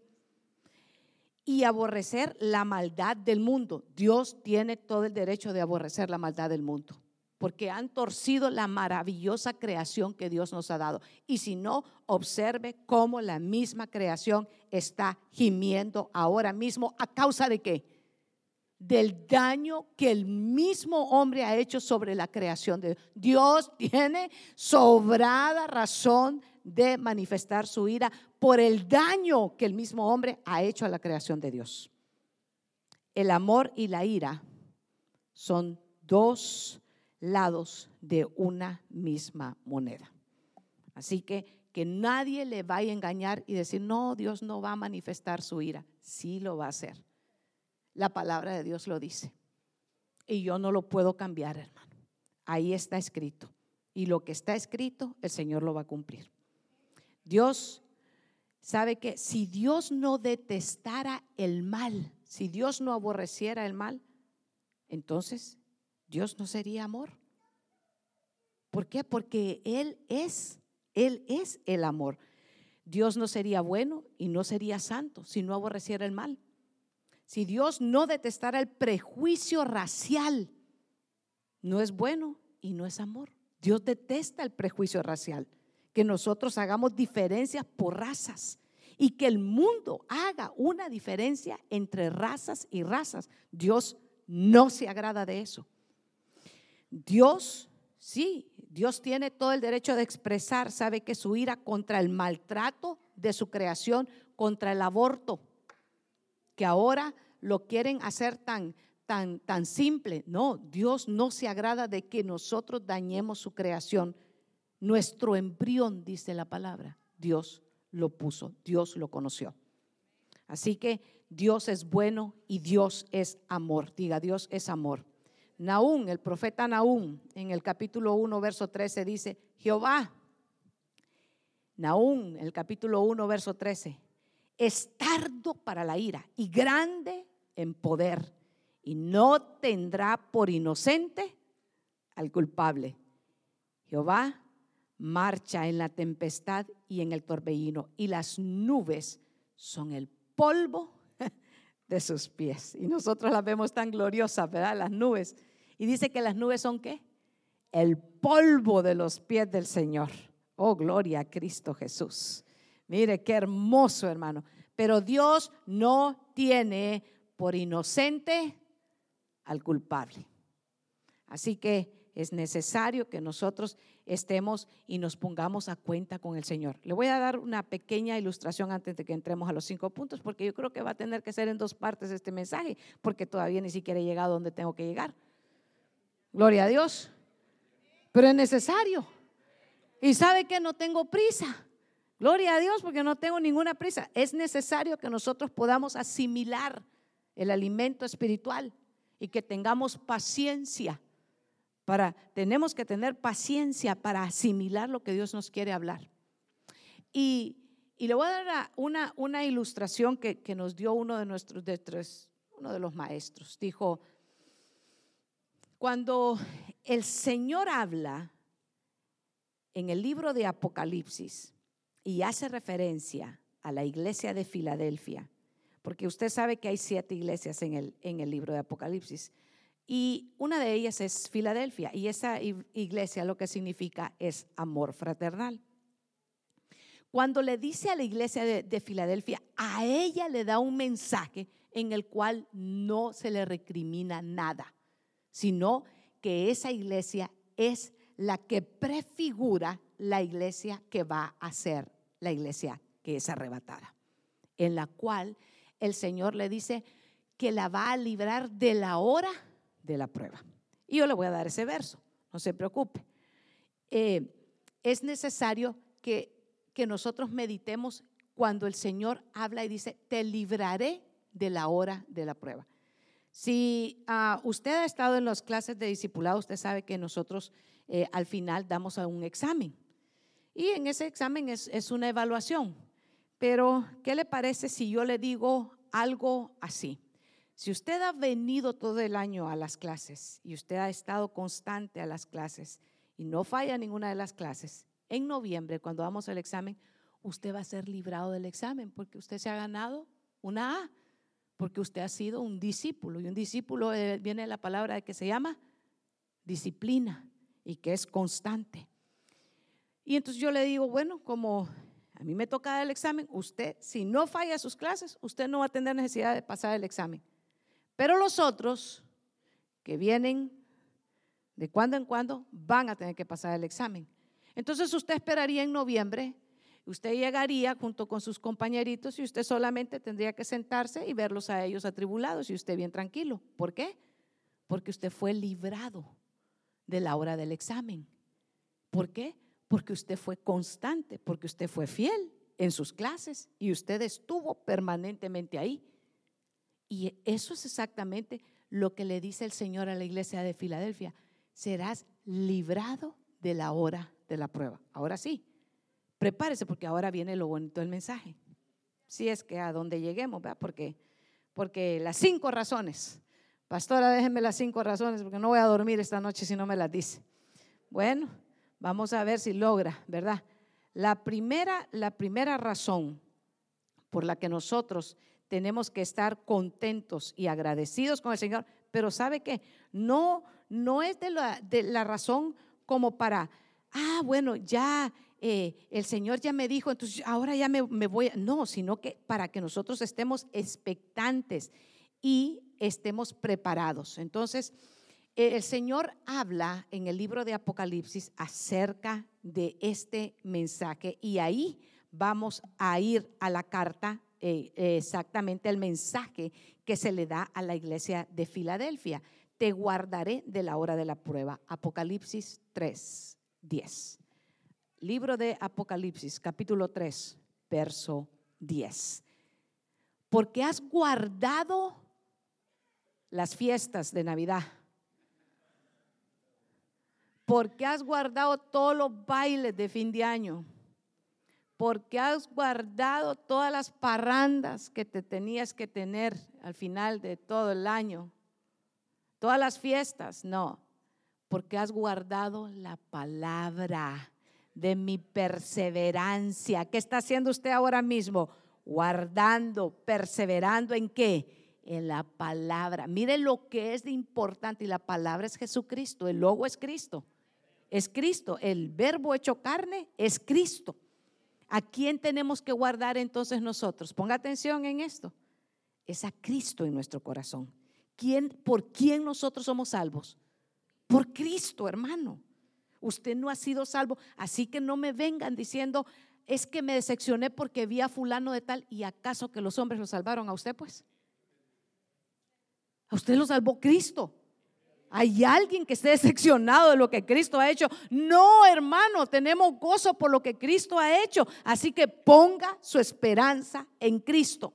Y aborrecer la maldad del mundo. Dios tiene todo el derecho de aborrecer la maldad del mundo porque han torcido la maravillosa creación que Dios nos ha dado. Y si no, observe cómo la misma creación está gimiendo ahora mismo a causa de qué? Del daño que el mismo hombre ha hecho sobre la creación de Dios. Dios tiene sobrada razón de manifestar su ira por el daño que el mismo hombre ha hecho a la creación de Dios. El amor y la ira son dos lados de una misma moneda. Así que que nadie le vaya a engañar y decir, no, Dios no va a manifestar su ira. Sí lo va a hacer. La palabra de Dios lo dice. Y yo no lo puedo cambiar, hermano. Ahí está escrito. Y lo que está escrito, el Señor lo va a cumplir. Dios sabe que si Dios no detestara el mal, si Dios no aborreciera el mal, entonces Dios no sería amor. ¿Por qué? Porque Él es, Él es el amor. Dios no sería bueno y no sería santo si no aborreciera el mal. Si Dios no detestara el prejuicio racial, no es bueno y no es amor. Dios detesta el prejuicio racial, que nosotros hagamos diferencias por razas y que el mundo haga una diferencia entre razas y razas. Dios no se agrada de eso. Dios, sí, Dios tiene todo el derecho de expresar, sabe que su ira contra el maltrato de su creación, contra el aborto, que ahora lo quieren hacer tan, tan, tan simple. No, Dios no se agrada de que nosotros dañemos su creación. Nuestro embrión, dice la palabra, Dios lo puso, Dios lo conoció. Así que Dios es bueno y Dios es amor. Diga, Dios es amor. Naún, el profeta Naún, en el capítulo 1, verso 13, dice, Jehová, Naún, el capítulo 1, verso 13, es tardo para la ira y grande en poder, y no tendrá por inocente al culpable. Jehová marcha en la tempestad y en el torbellino, y las nubes son el polvo de sus pies. Y nosotros las vemos tan gloriosas, ¿verdad? Las nubes. Y dice que las nubes son qué? El polvo de los pies del Señor. Oh, gloria a Cristo Jesús. Mire qué hermoso, hermano. Pero Dios no tiene por inocente al culpable. Así que es necesario que nosotros estemos y nos pongamos a cuenta con el Señor. Le voy a dar una pequeña ilustración antes de que entremos a los cinco puntos, porque yo creo que va a tener que ser en dos partes este mensaje, porque todavía ni siquiera he llegado donde tengo que llegar. Gloria a Dios. Pero es necesario. Y sabe que no tengo prisa. Gloria a Dios porque no tengo ninguna prisa. Es necesario que nosotros podamos asimilar el alimento espiritual y que tengamos paciencia para tenemos que tener paciencia para asimilar lo que Dios nos quiere hablar. Y, le voy a dar una, una ilustración que, nos dio uno de nuestros de tres, uno de los maestros. Dijo, cuando el Señor habla en el libro de Apocalipsis y hace referencia a la iglesia de Filadelfia, porque usted sabe que hay siete iglesias en el, en el libro de Apocalipsis, y una de ellas es Filadelfia, y esa iglesia lo que significa es amor fraternal. Cuando le dice a la iglesia de, de Filadelfia, a ella le da un mensaje en el cual no se le recrimina nada, sino que esa iglesia es la que prefigura la iglesia que va a ser la iglesia que es arrebatada, en la cual el Señor le dice que la va a librar de la hora de la prueba. Y yo le voy a dar ese verso, no se preocupe. Eh, es necesario que, que nosotros meditemos cuando el Señor habla y dice, te libraré de la hora de la prueba. Si ah, usted ha estado en las clases de discipulado, usted sabe que nosotros eh, al final damos un examen. Y en ese examen es, es una evaluación. Pero, ¿qué le parece si yo le digo algo así? Si usted ha venido todo el año a las clases y usted ha estado constante a las clases y no falla ninguna de las clases, en noviembre, cuando damos el examen, usted va a ser librado del examen porque usted se ha ganado una A porque usted ha sido un discípulo. Y un discípulo eh, viene de la palabra que se llama disciplina y que es constante. Y entonces yo le digo, bueno, como a mí me toca el examen, usted, si no falla sus clases, usted no va a tener necesidad de pasar el examen. Pero los otros que vienen de cuando en cuando van a tener que pasar el examen. Entonces usted esperaría en noviembre Usted llegaría junto con sus compañeritos y usted solamente tendría que sentarse y verlos a ellos atribulados y usted bien tranquilo. ¿Por qué? Porque usted fue librado de la hora del examen. ¿Por qué? Porque usted fue constante, porque usted fue fiel en sus clases y usted estuvo permanentemente ahí. Y eso es exactamente lo que le dice el Señor a la iglesia de Filadelfia. Serás librado de la hora de la prueba. Ahora sí, prepárese porque ahora viene lo bonito del mensaje. Si es que a donde lleguemos, ¿verdad? Porque, porque las cinco razones. Pastora, déjenme las cinco razones porque no voy a dormir esta noche si no me las dice. Bueno, vamos a ver si logra, ¿verdad? La primera, la primera razón por la que nosotros tenemos que estar contentos y agradecidos con el Señor, pero ¿sabe qué? No, no es de la, razón como para, ah, bueno, ya eh, el Señor ya me dijo, entonces ahora ya me, voy. No, sino que para que nosotros estemos expectantes y estemos preparados. Entonces, eh, el Señor habla en el libro de Apocalipsis acerca de este mensaje y ahí vamos a ir a la carta, eh, exactamente el mensaje que se le da a la iglesia de Filadelfia. Te guardaré de la hora de la prueba. Apocalipsis 3, 10. Libro de Apocalipsis, capítulo 3, verso 10. Porque has guardado las fiestas de Navidad. Porque has guardado todos los bailes de fin de año. Porque has guardado todas las parrandas que te tenías que tener al final de todo el año. Todas las fiestas, no. Porque has guardado la palabra de mi perseverancia. ¿Qué está haciendo usted ahora mismo? Guardando, perseverando en qué? En la palabra. Mire lo que es de importante y la palabra es Jesucristo, el logo es Cristo. Es Cristo, el verbo hecho carne es Cristo. ¿A quién tenemos que guardar entonces nosotros? Ponga atención en esto. Es a Cristo en nuestro corazón. ¿Quién, ¿Por quién nosotros somos salvos? Por Cristo, hermano. Usted no ha sido salvo. Así que no me vengan diciendo, es que me decepcioné porque vi a fulano de tal. ¿Y acaso que los hombres lo salvaron a usted pues? A usted lo salvó Cristo. ¿Hay alguien que esté decepcionado de lo que Cristo ha hecho? No, hermano, tenemos gozo por lo que Cristo ha hecho. Así que ponga su esperanza en Cristo.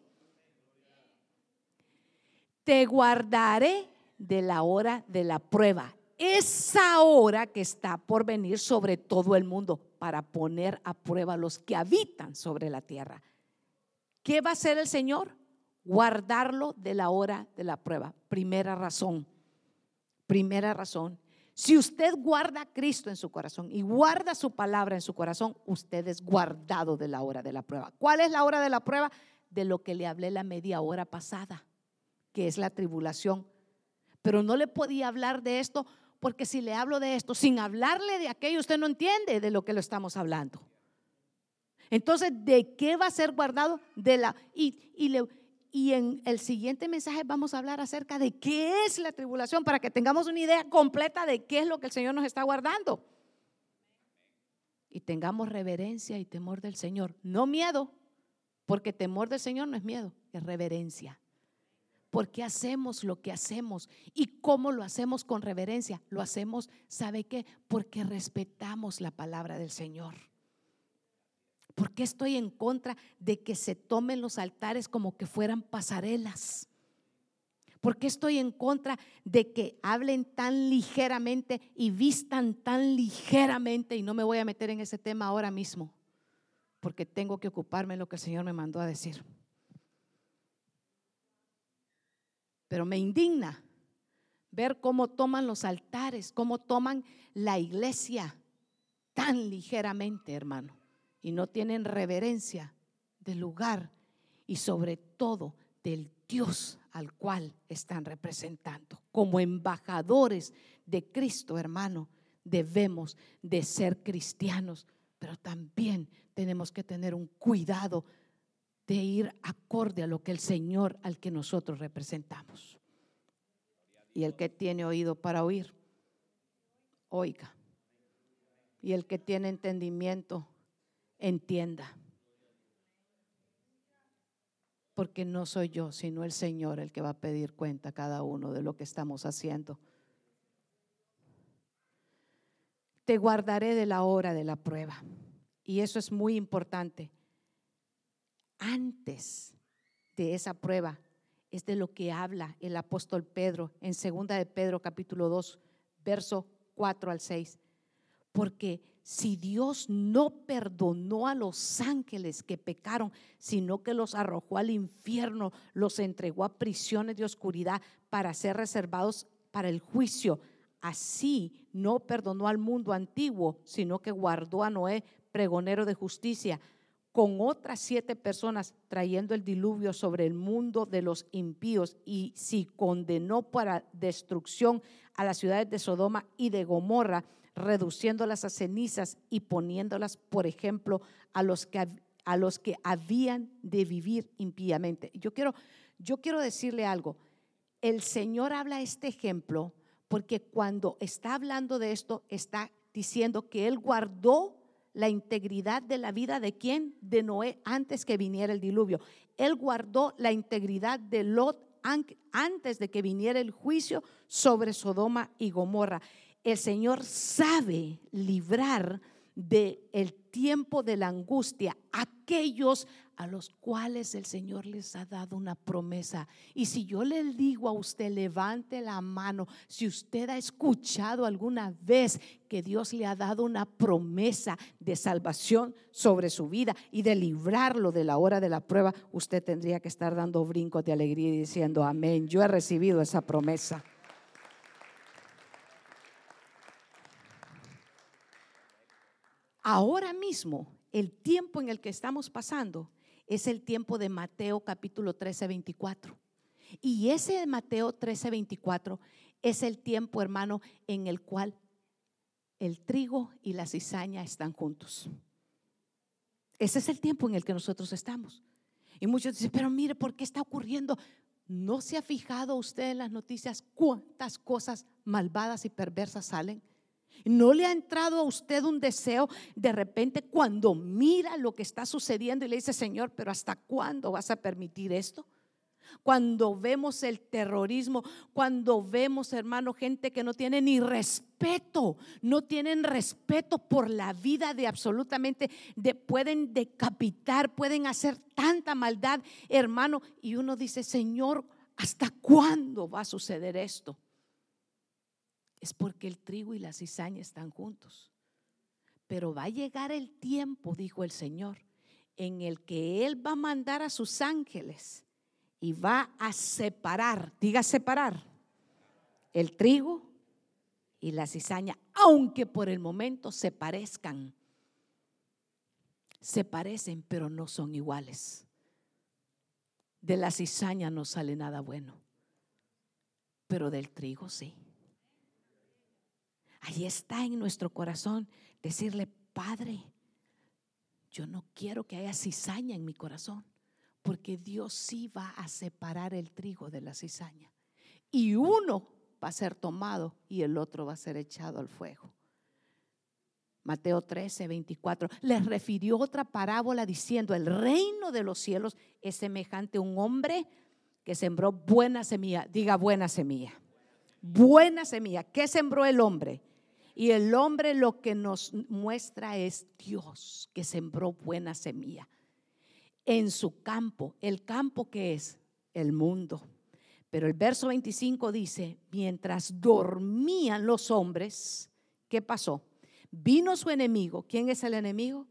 Te guardaré de la hora de la prueba. Esa hora que está por venir sobre todo el mundo para poner a prueba a los que habitan sobre la tierra. ¿Qué va a hacer el Señor? Guardarlo de la hora de la prueba. Primera razón Primera razón, si usted guarda a Cristo en su corazón y guarda su palabra en su corazón, usted es guardado de la hora de la prueba. ¿Cuál es la hora de la prueba? De lo que le hablé la media hora pasada, que es la tribulación. Pero no le podía hablar de esto porque si le hablo de esto sin hablarle de aquello, usted no entiende de lo que lo estamos hablando. Entonces, ¿de qué va a ser guardado? De la y, y le y en el siguiente mensaje vamos a hablar acerca de qué es la tribulación para que tengamos una idea completa de qué es lo que el Señor nos está guardando. Y tengamos reverencia y temor del Señor. No miedo, porque temor del Señor no es miedo, es reverencia. Porque hacemos lo que hacemos y cómo lo hacemos con reverencia. Lo hacemos, ¿sabe qué? Porque respetamos la palabra del Señor. ¿Por qué estoy en contra de que se tomen los altares como que fueran pasarelas? ¿Por qué estoy en contra de que hablen tan ligeramente y vistan tan ligeramente? Y no me voy a meter en ese tema ahora mismo, porque tengo que ocuparme de lo que el Señor me mandó a decir. Pero me indigna ver cómo toman los altares, cómo toman la iglesia tan ligeramente, hermano y no tienen reverencia del lugar y sobre todo del Dios al cual están representando. Como embajadores de Cristo, hermano, debemos de ser cristianos, pero también tenemos que tener un cuidado de ir acorde a lo que el Señor al que nosotros representamos. Y el que tiene oído para oír, oiga. Y el que tiene entendimiento, entienda. Porque no soy yo, sino el Señor el que va a pedir cuenta a cada uno de lo que estamos haciendo. Te guardaré de la hora de la prueba. Y eso es muy importante. Antes de esa prueba es de lo que habla el apóstol Pedro en segunda de Pedro capítulo 2, verso 4 al 6. Porque si Dios no perdonó a los ángeles que pecaron, sino que los arrojó al infierno, los entregó a prisiones de oscuridad para ser reservados para el juicio, así no perdonó al mundo antiguo, sino que guardó a Noé, pregonero de justicia, con otras siete personas trayendo el diluvio sobre el mundo de los impíos y si condenó para destrucción a las ciudades de Sodoma y de Gomorra, reduciéndolas a cenizas y poniéndolas, por ejemplo, a los que, a los que habían de vivir impíamente. Yo quiero, yo quiero decirle algo. El Señor habla este ejemplo porque cuando está hablando de esto, está diciendo que Él guardó la integridad de la vida de quién? De Noé antes que viniera el diluvio. Él guardó la integridad de Lot antes de que viniera el juicio sobre Sodoma y Gomorra el Señor sabe librar del el tiempo de la angustia aquellos a los cuales el Señor les ha dado una promesa. Y si yo le digo a usted, levante la mano, si usted ha escuchado alguna vez que Dios le ha dado una promesa de salvación sobre su vida y de librarlo de la hora de la prueba, usted tendría que estar dando brincos de alegría y diciendo, amén, yo he recibido esa promesa. Ahora mismo, el tiempo en el que estamos pasando es el tiempo de Mateo capítulo 13, 24. Y ese de Mateo 13, 24 es el tiempo, hermano, en el cual el trigo y la cizaña están juntos. Ese es el tiempo en el que nosotros estamos. Y muchos dicen, pero mire, ¿por qué está ocurriendo? ¿No se ha fijado usted en las noticias cuántas cosas malvadas y perversas salen? ¿No le ha entrado a usted un deseo de repente cuando mira lo que está sucediendo y le dice, Señor, pero ¿hasta cuándo vas a permitir esto? cuando vemos el terrorismo, cuando vemos, hermano, gente que no tiene ni respeto, no tienen respeto por la vida de absolutamente, de, pueden decapitar, pueden hacer tanta maldad, hermano, y uno dice, Señor, ¿hasta cuándo va a suceder esto? Es porque el trigo y la cizaña están juntos. Pero va a llegar el tiempo, dijo el Señor, en el que Él va a mandar a sus ángeles y va a separar, diga separar, el trigo y la cizaña, aunque por el momento se parezcan. Se parecen, pero no son iguales. De la cizaña no sale nada bueno, pero del trigo sí. Ahí está en nuestro corazón decirle, Padre, yo no quiero que haya cizaña en mi corazón, porque Dios sí va a separar el trigo de la cizaña. Y uno va a ser tomado y el otro va a ser echado al fuego. Mateo 13, 24, les refirió otra parábola diciendo, el reino de los cielos es semejante a un hombre que sembró buena semilla, diga buena semilla, buena semilla. ¿Qué sembró el hombre? Y el hombre lo que nos muestra es Dios que sembró buena semilla en su campo. ¿El campo que es? El mundo. Pero el verso 25 dice, mientras dormían los hombres, ¿qué pasó? Vino su enemigo. ¿Quién es el enemigo?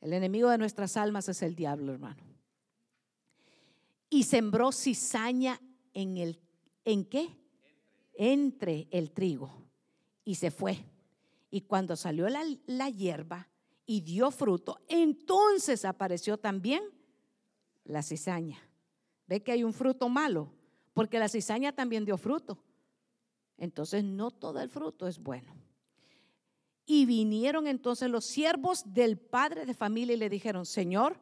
El enemigo de nuestras almas es el diablo, hermano. Y sembró cizaña en el ¿en qué? Entre el trigo y se fue. Y cuando salió la, hierba y dio fruto, entonces apareció también la cizaña. Ve que hay un fruto malo, porque la cizaña también dio fruto. Entonces no todo el fruto es bueno. Y vinieron entonces los siervos del padre de familia y le dijeron, Señor,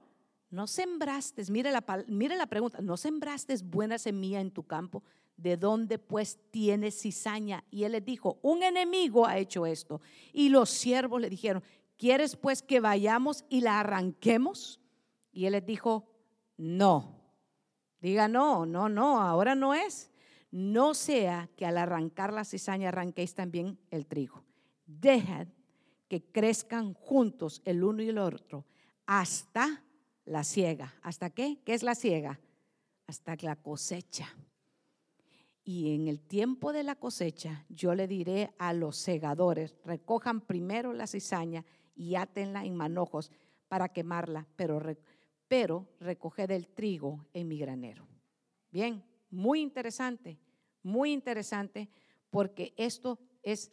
no sembraste, mire la, mire la pregunta, no sembraste buena semilla en tu campo. ¿De dónde pues tiene cizaña? Y él les dijo, un enemigo ha hecho esto. Y los siervos le dijeron, ¿quieres pues que vayamos y la arranquemos? Y él les dijo, no. Diga, no, no, no, ahora no es. No sea que al arrancar la cizaña arranquéis también el trigo. Dejad que crezcan juntos el uno y el otro hasta la siega. ¿Hasta qué? ¿Qué es la siega? Hasta la cosecha. Y en el tiempo de la cosecha, yo le diré a los segadores, recojan primero la cizaña y átenla en manojos para quemarla, pero, pero recoged el trigo en mi granero. Bien, muy interesante, muy interesante, porque esto es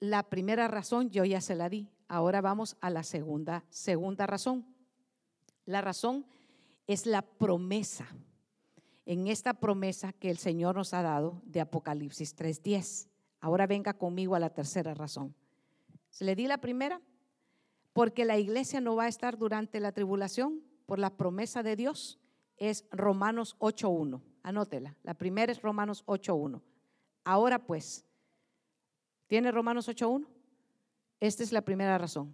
la primera razón, yo ya se la di. Ahora vamos a la segunda, segunda razón. La razón es la promesa en esta promesa que el Señor nos ha dado de Apocalipsis 3.10. Ahora venga conmigo a la tercera razón. Se le di la primera, porque la iglesia no va a estar durante la tribulación por la promesa de Dios. Es Romanos 8.1. Anótela. La primera es Romanos 8.1. Ahora pues, ¿tiene Romanos 8.1? Esta es la primera razón.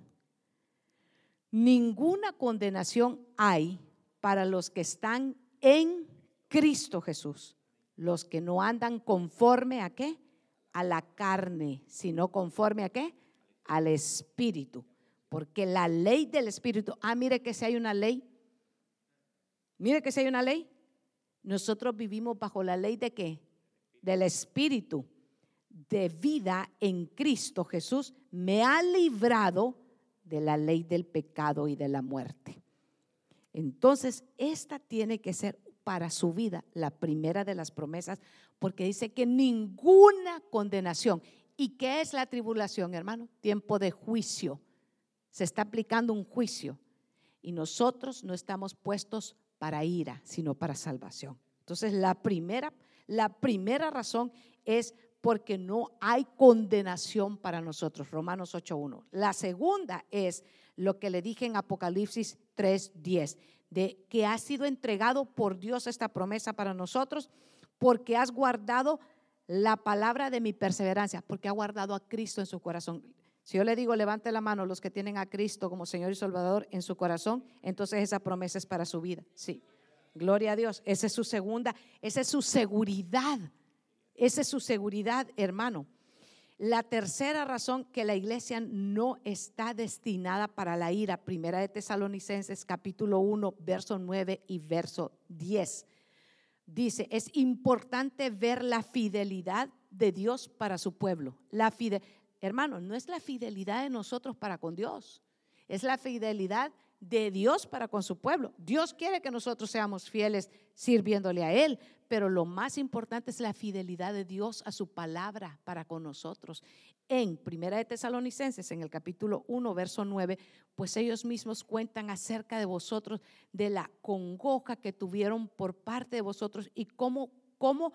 Ninguna condenación hay para los que están en Cristo Jesús. Los que no andan conforme a qué? A la carne, sino conforme a qué? Al Espíritu. Porque la ley del Espíritu, ah, mire que si hay una ley, mire que si hay una ley, nosotros vivimos bajo la ley de qué? Del Espíritu de vida en Cristo Jesús me ha librado de la ley del pecado y de la muerte. Entonces, esta tiene que ser para su vida, la primera de las promesas, porque dice que ninguna condenación. ¿Y qué es la tribulación, hermano? Tiempo de juicio. Se está aplicando un juicio. Y nosotros no estamos puestos para ira, sino para salvación. Entonces, la primera, la primera razón es porque no hay condenación para nosotros, Romanos 8.1. La segunda es lo que le dije en Apocalipsis 3.10 de que ha sido entregado por Dios esta promesa para nosotros, porque has guardado la palabra de mi perseverancia, porque ha guardado a Cristo en su corazón. Si yo le digo, levante la mano los que tienen a Cristo como Señor y Salvador en su corazón, entonces esa promesa es para su vida. Sí. Gloria a Dios. Esa es su segunda, esa es su seguridad. Esa es su seguridad, hermano. La tercera razón que la iglesia no está destinada para la ira, primera de Tesalonicenses capítulo 1, verso 9 y verso 10. Dice, es importante ver la fidelidad de Dios para su pueblo. La Hermano, no es la fidelidad de nosotros para con Dios, es la fidelidad de Dios para con su pueblo. Dios quiere que nosotros seamos fieles sirviéndole a Él, pero lo más importante es la fidelidad de Dios a su palabra para con nosotros. En Primera de Tesalonicenses, en el capítulo 1, verso 9, pues ellos mismos cuentan acerca de vosotros, de la congoja que tuvieron por parte de vosotros y cómo, cómo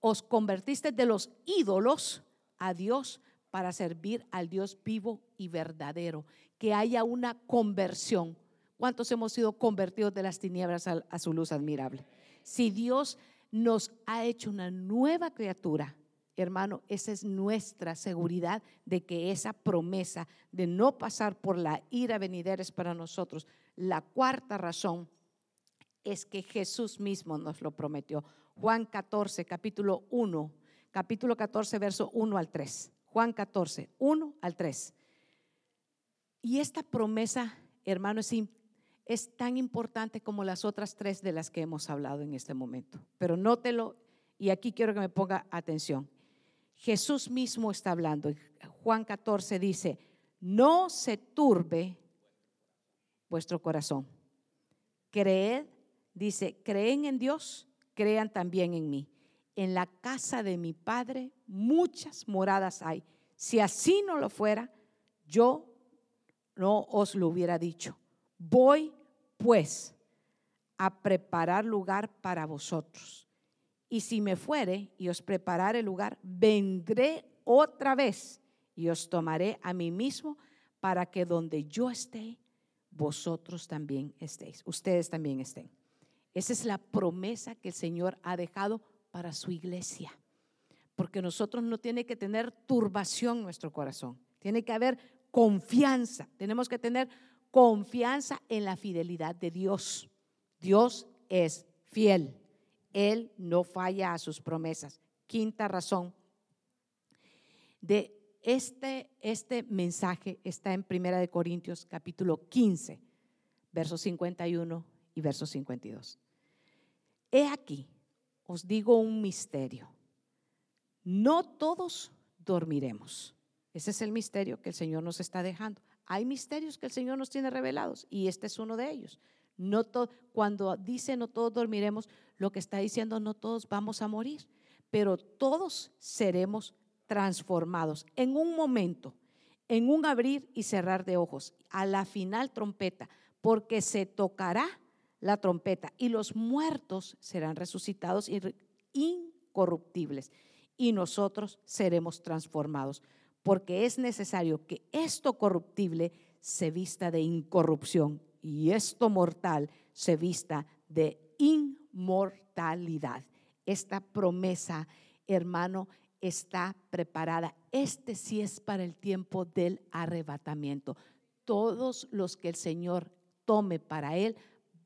os convertiste de los ídolos a Dios para servir al Dios vivo y verdadero, que haya una conversión. ¿Cuántos hemos sido convertidos de las tinieblas a, su luz admirable? Si Dios nos ha hecho una nueva criatura, hermano, esa es nuestra seguridad de que esa promesa de no pasar por la ira venidera es para nosotros. La cuarta razón es que Jesús mismo nos lo prometió. Juan 14, capítulo 1, capítulo 14, verso 1 al 3. Juan 14, 1 al 3. Y esta promesa, hermano, es, es tan importante como las otras tres de las que hemos hablado en este momento. Pero nótelo, y aquí quiero que me ponga atención. Jesús mismo está hablando. Juan 14 dice, no se turbe vuestro corazón. Creed, dice, creen en Dios, crean también en mí en la casa de mi Padre muchas moradas hay. Si así no lo fuera, yo no os lo hubiera dicho. Voy pues a preparar lugar para vosotros. Y si me fuere y os preparare lugar, vendré otra vez y os tomaré a mí mismo para que donde yo esté, vosotros también estéis, ustedes también estén. Esa es la promesa que el Señor ha dejado para su iglesia. Porque nosotros no tiene que tener turbación nuestro corazón. Tiene que haber confianza. Tenemos que tener confianza en la fidelidad de Dios. Dios es fiel. Él no falla a sus promesas. Quinta razón de este, este mensaje está en Primera de Corintios capítulo 15, versos 51 y versos 52. He aquí, os digo un misterio. No todos dormiremos. Ese es el misterio que el Señor nos está dejando. Hay misterios que el Señor nos tiene revelados y este es uno de ellos. No cuando dice no todos dormiremos, lo que está diciendo no todos vamos a morir, pero todos seremos transformados en un momento, en un abrir y cerrar de ojos, a la final trompeta, porque se tocará la trompeta y los muertos serán resucitados incorruptibles y nosotros seremos transformados, porque es necesario que esto corruptible se vista de incorrupción y esto mortal se vista de inmortalidad. Esta promesa, hermano, está preparada. Este sí es para el tiempo del arrebatamiento. Todos los que el Señor tome para Él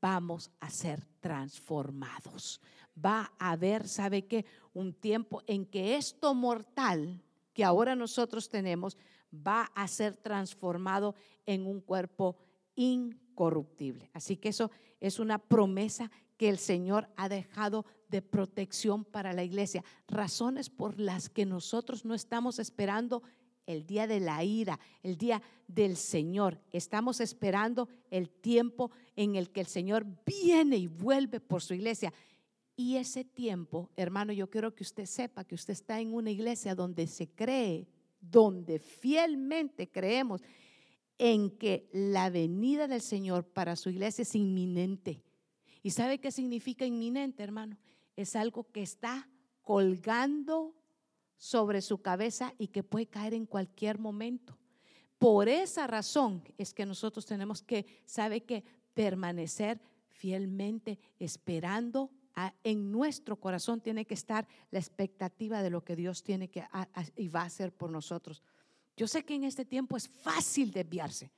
vamos a ser transformados. Va a haber, ¿sabe qué? Un tiempo en que esto mortal que ahora nosotros tenemos va a ser transformado en un cuerpo incorruptible. Así que eso es una promesa que el Señor ha dejado de protección para la iglesia. Razones por las que nosotros no estamos esperando el día de la ira, el día del Señor. Estamos esperando el tiempo en el que el Señor viene y vuelve por su iglesia. Y ese tiempo, hermano, yo quiero que usted sepa que usted está en una iglesia donde se cree, donde fielmente creemos en que la venida del Señor para su iglesia es inminente. ¿Y sabe qué significa inminente, hermano? Es algo que está colgando sobre su cabeza y que puede caer en cualquier momento. Por esa razón es que nosotros tenemos que, ¿sabe que Permanecer fielmente esperando en nuestro corazón tiene que estar la expectativa de lo que Dios tiene que y va a hacer por nosotros. Yo sé que en este tiempo es fácil desviarse.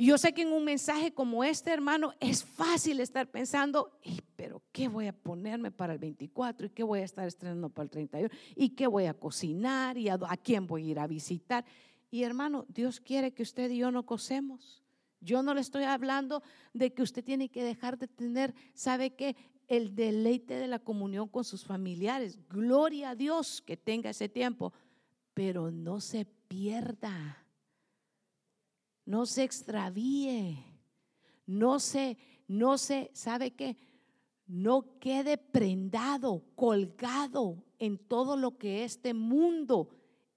Y yo sé que en un mensaje como este, hermano, es fácil estar pensando, pero ¿qué voy a ponerme para el 24? ¿Y qué voy a estar estrenando para el 31? ¿Y qué voy a cocinar? ¿Y a, a quién voy a ir a visitar? Y hermano, Dios quiere que usted y yo no cosemos. Yo no le estoy hablando de que usted tiene que dejar de tener, ¿sabe qué? El deleite de la comunión con sus familiares. Gloria a Dios que tenga ese tiempo, pero no se pierda no se extravíe, no se, no se, ¿sabe qué? No quede prendado, colgado en todo lo que este mundo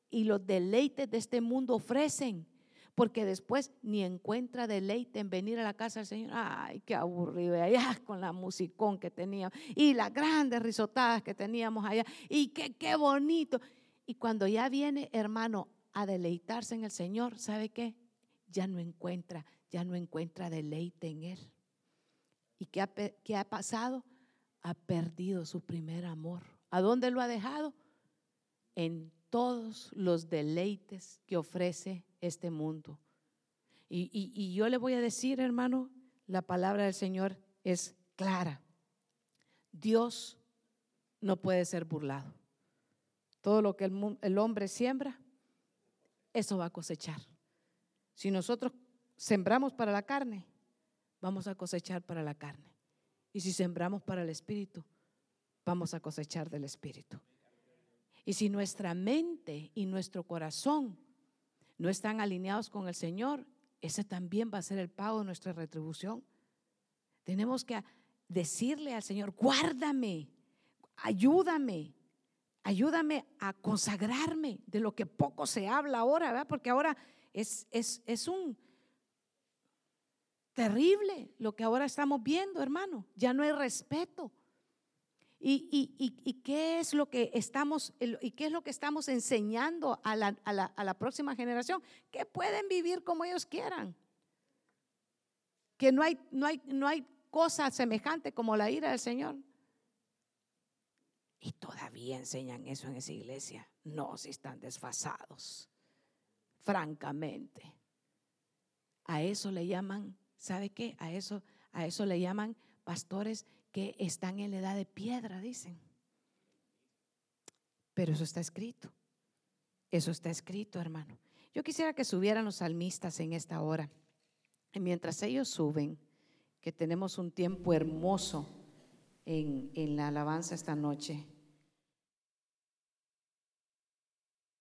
y los deleites de este mundo ofrecen. Porque después ni encuentra deleite en venir a la casa del Señor. Ay, qué aburrido allá con la musicón que teníamos y las grandes risotadas que teníamos allá. Y qué, qué bonito. Y cuando ya viene, hermano, a deleitarse en el Señor, ¿sabe qué? ya no encuentra, ya no encuentra deleite en Él. ¿Y qué ha, qué ha pasado? Ha perdido su primer amor. ¿A dónde lo ha dejado? En todos los deleites que ofrece este mundo. Y, yo le voy a decir, hermano, la palabra del Señor es clara. Dios no puede ser burlado. Todo lo que el hombre siembra, eso va a cosechar. Si nosotros sembramos para la carne, vamos a cosechar para la carne. Y si sembramos para el Espíritu, vamos a cosechar del Espíritu. Y si nuestra mente y nuestro corazón no están alineados con el Señor, ese también va a ser el pago de nuestra retribución. Tenemos que decirle al Señor, guárdame, ayúdame, ayúdame a consagrarme de lo que poco se habla ahora, ¿verdad? Porque ahora es, es, un terrible lo que ahora estamos viendo, hermano. Ya no hay respeto. ¿Y, y, qué es lo que estamos y qué es lo que estamos enseñando a la, a, la, a la, próxima generación? Que pueden vivir como ellos quieran. Que no hay, no hay, no hay cosa semejante como la ira del Señor. Y todavía enseñan eso en esa iglesia. No, si están desfasados francamente. A eso le llaman, ¿sabe qué? A eso, a eso le llaman pastores que están en la edad de piedra, dicen. Pero eso está escrito. Eso está escrito, hermano. Yo quisiera que subieran los salmistas en esta hora. Y mientras ellos suben, que tenemos un tiempo hermoso en, en la alabanza esta noche.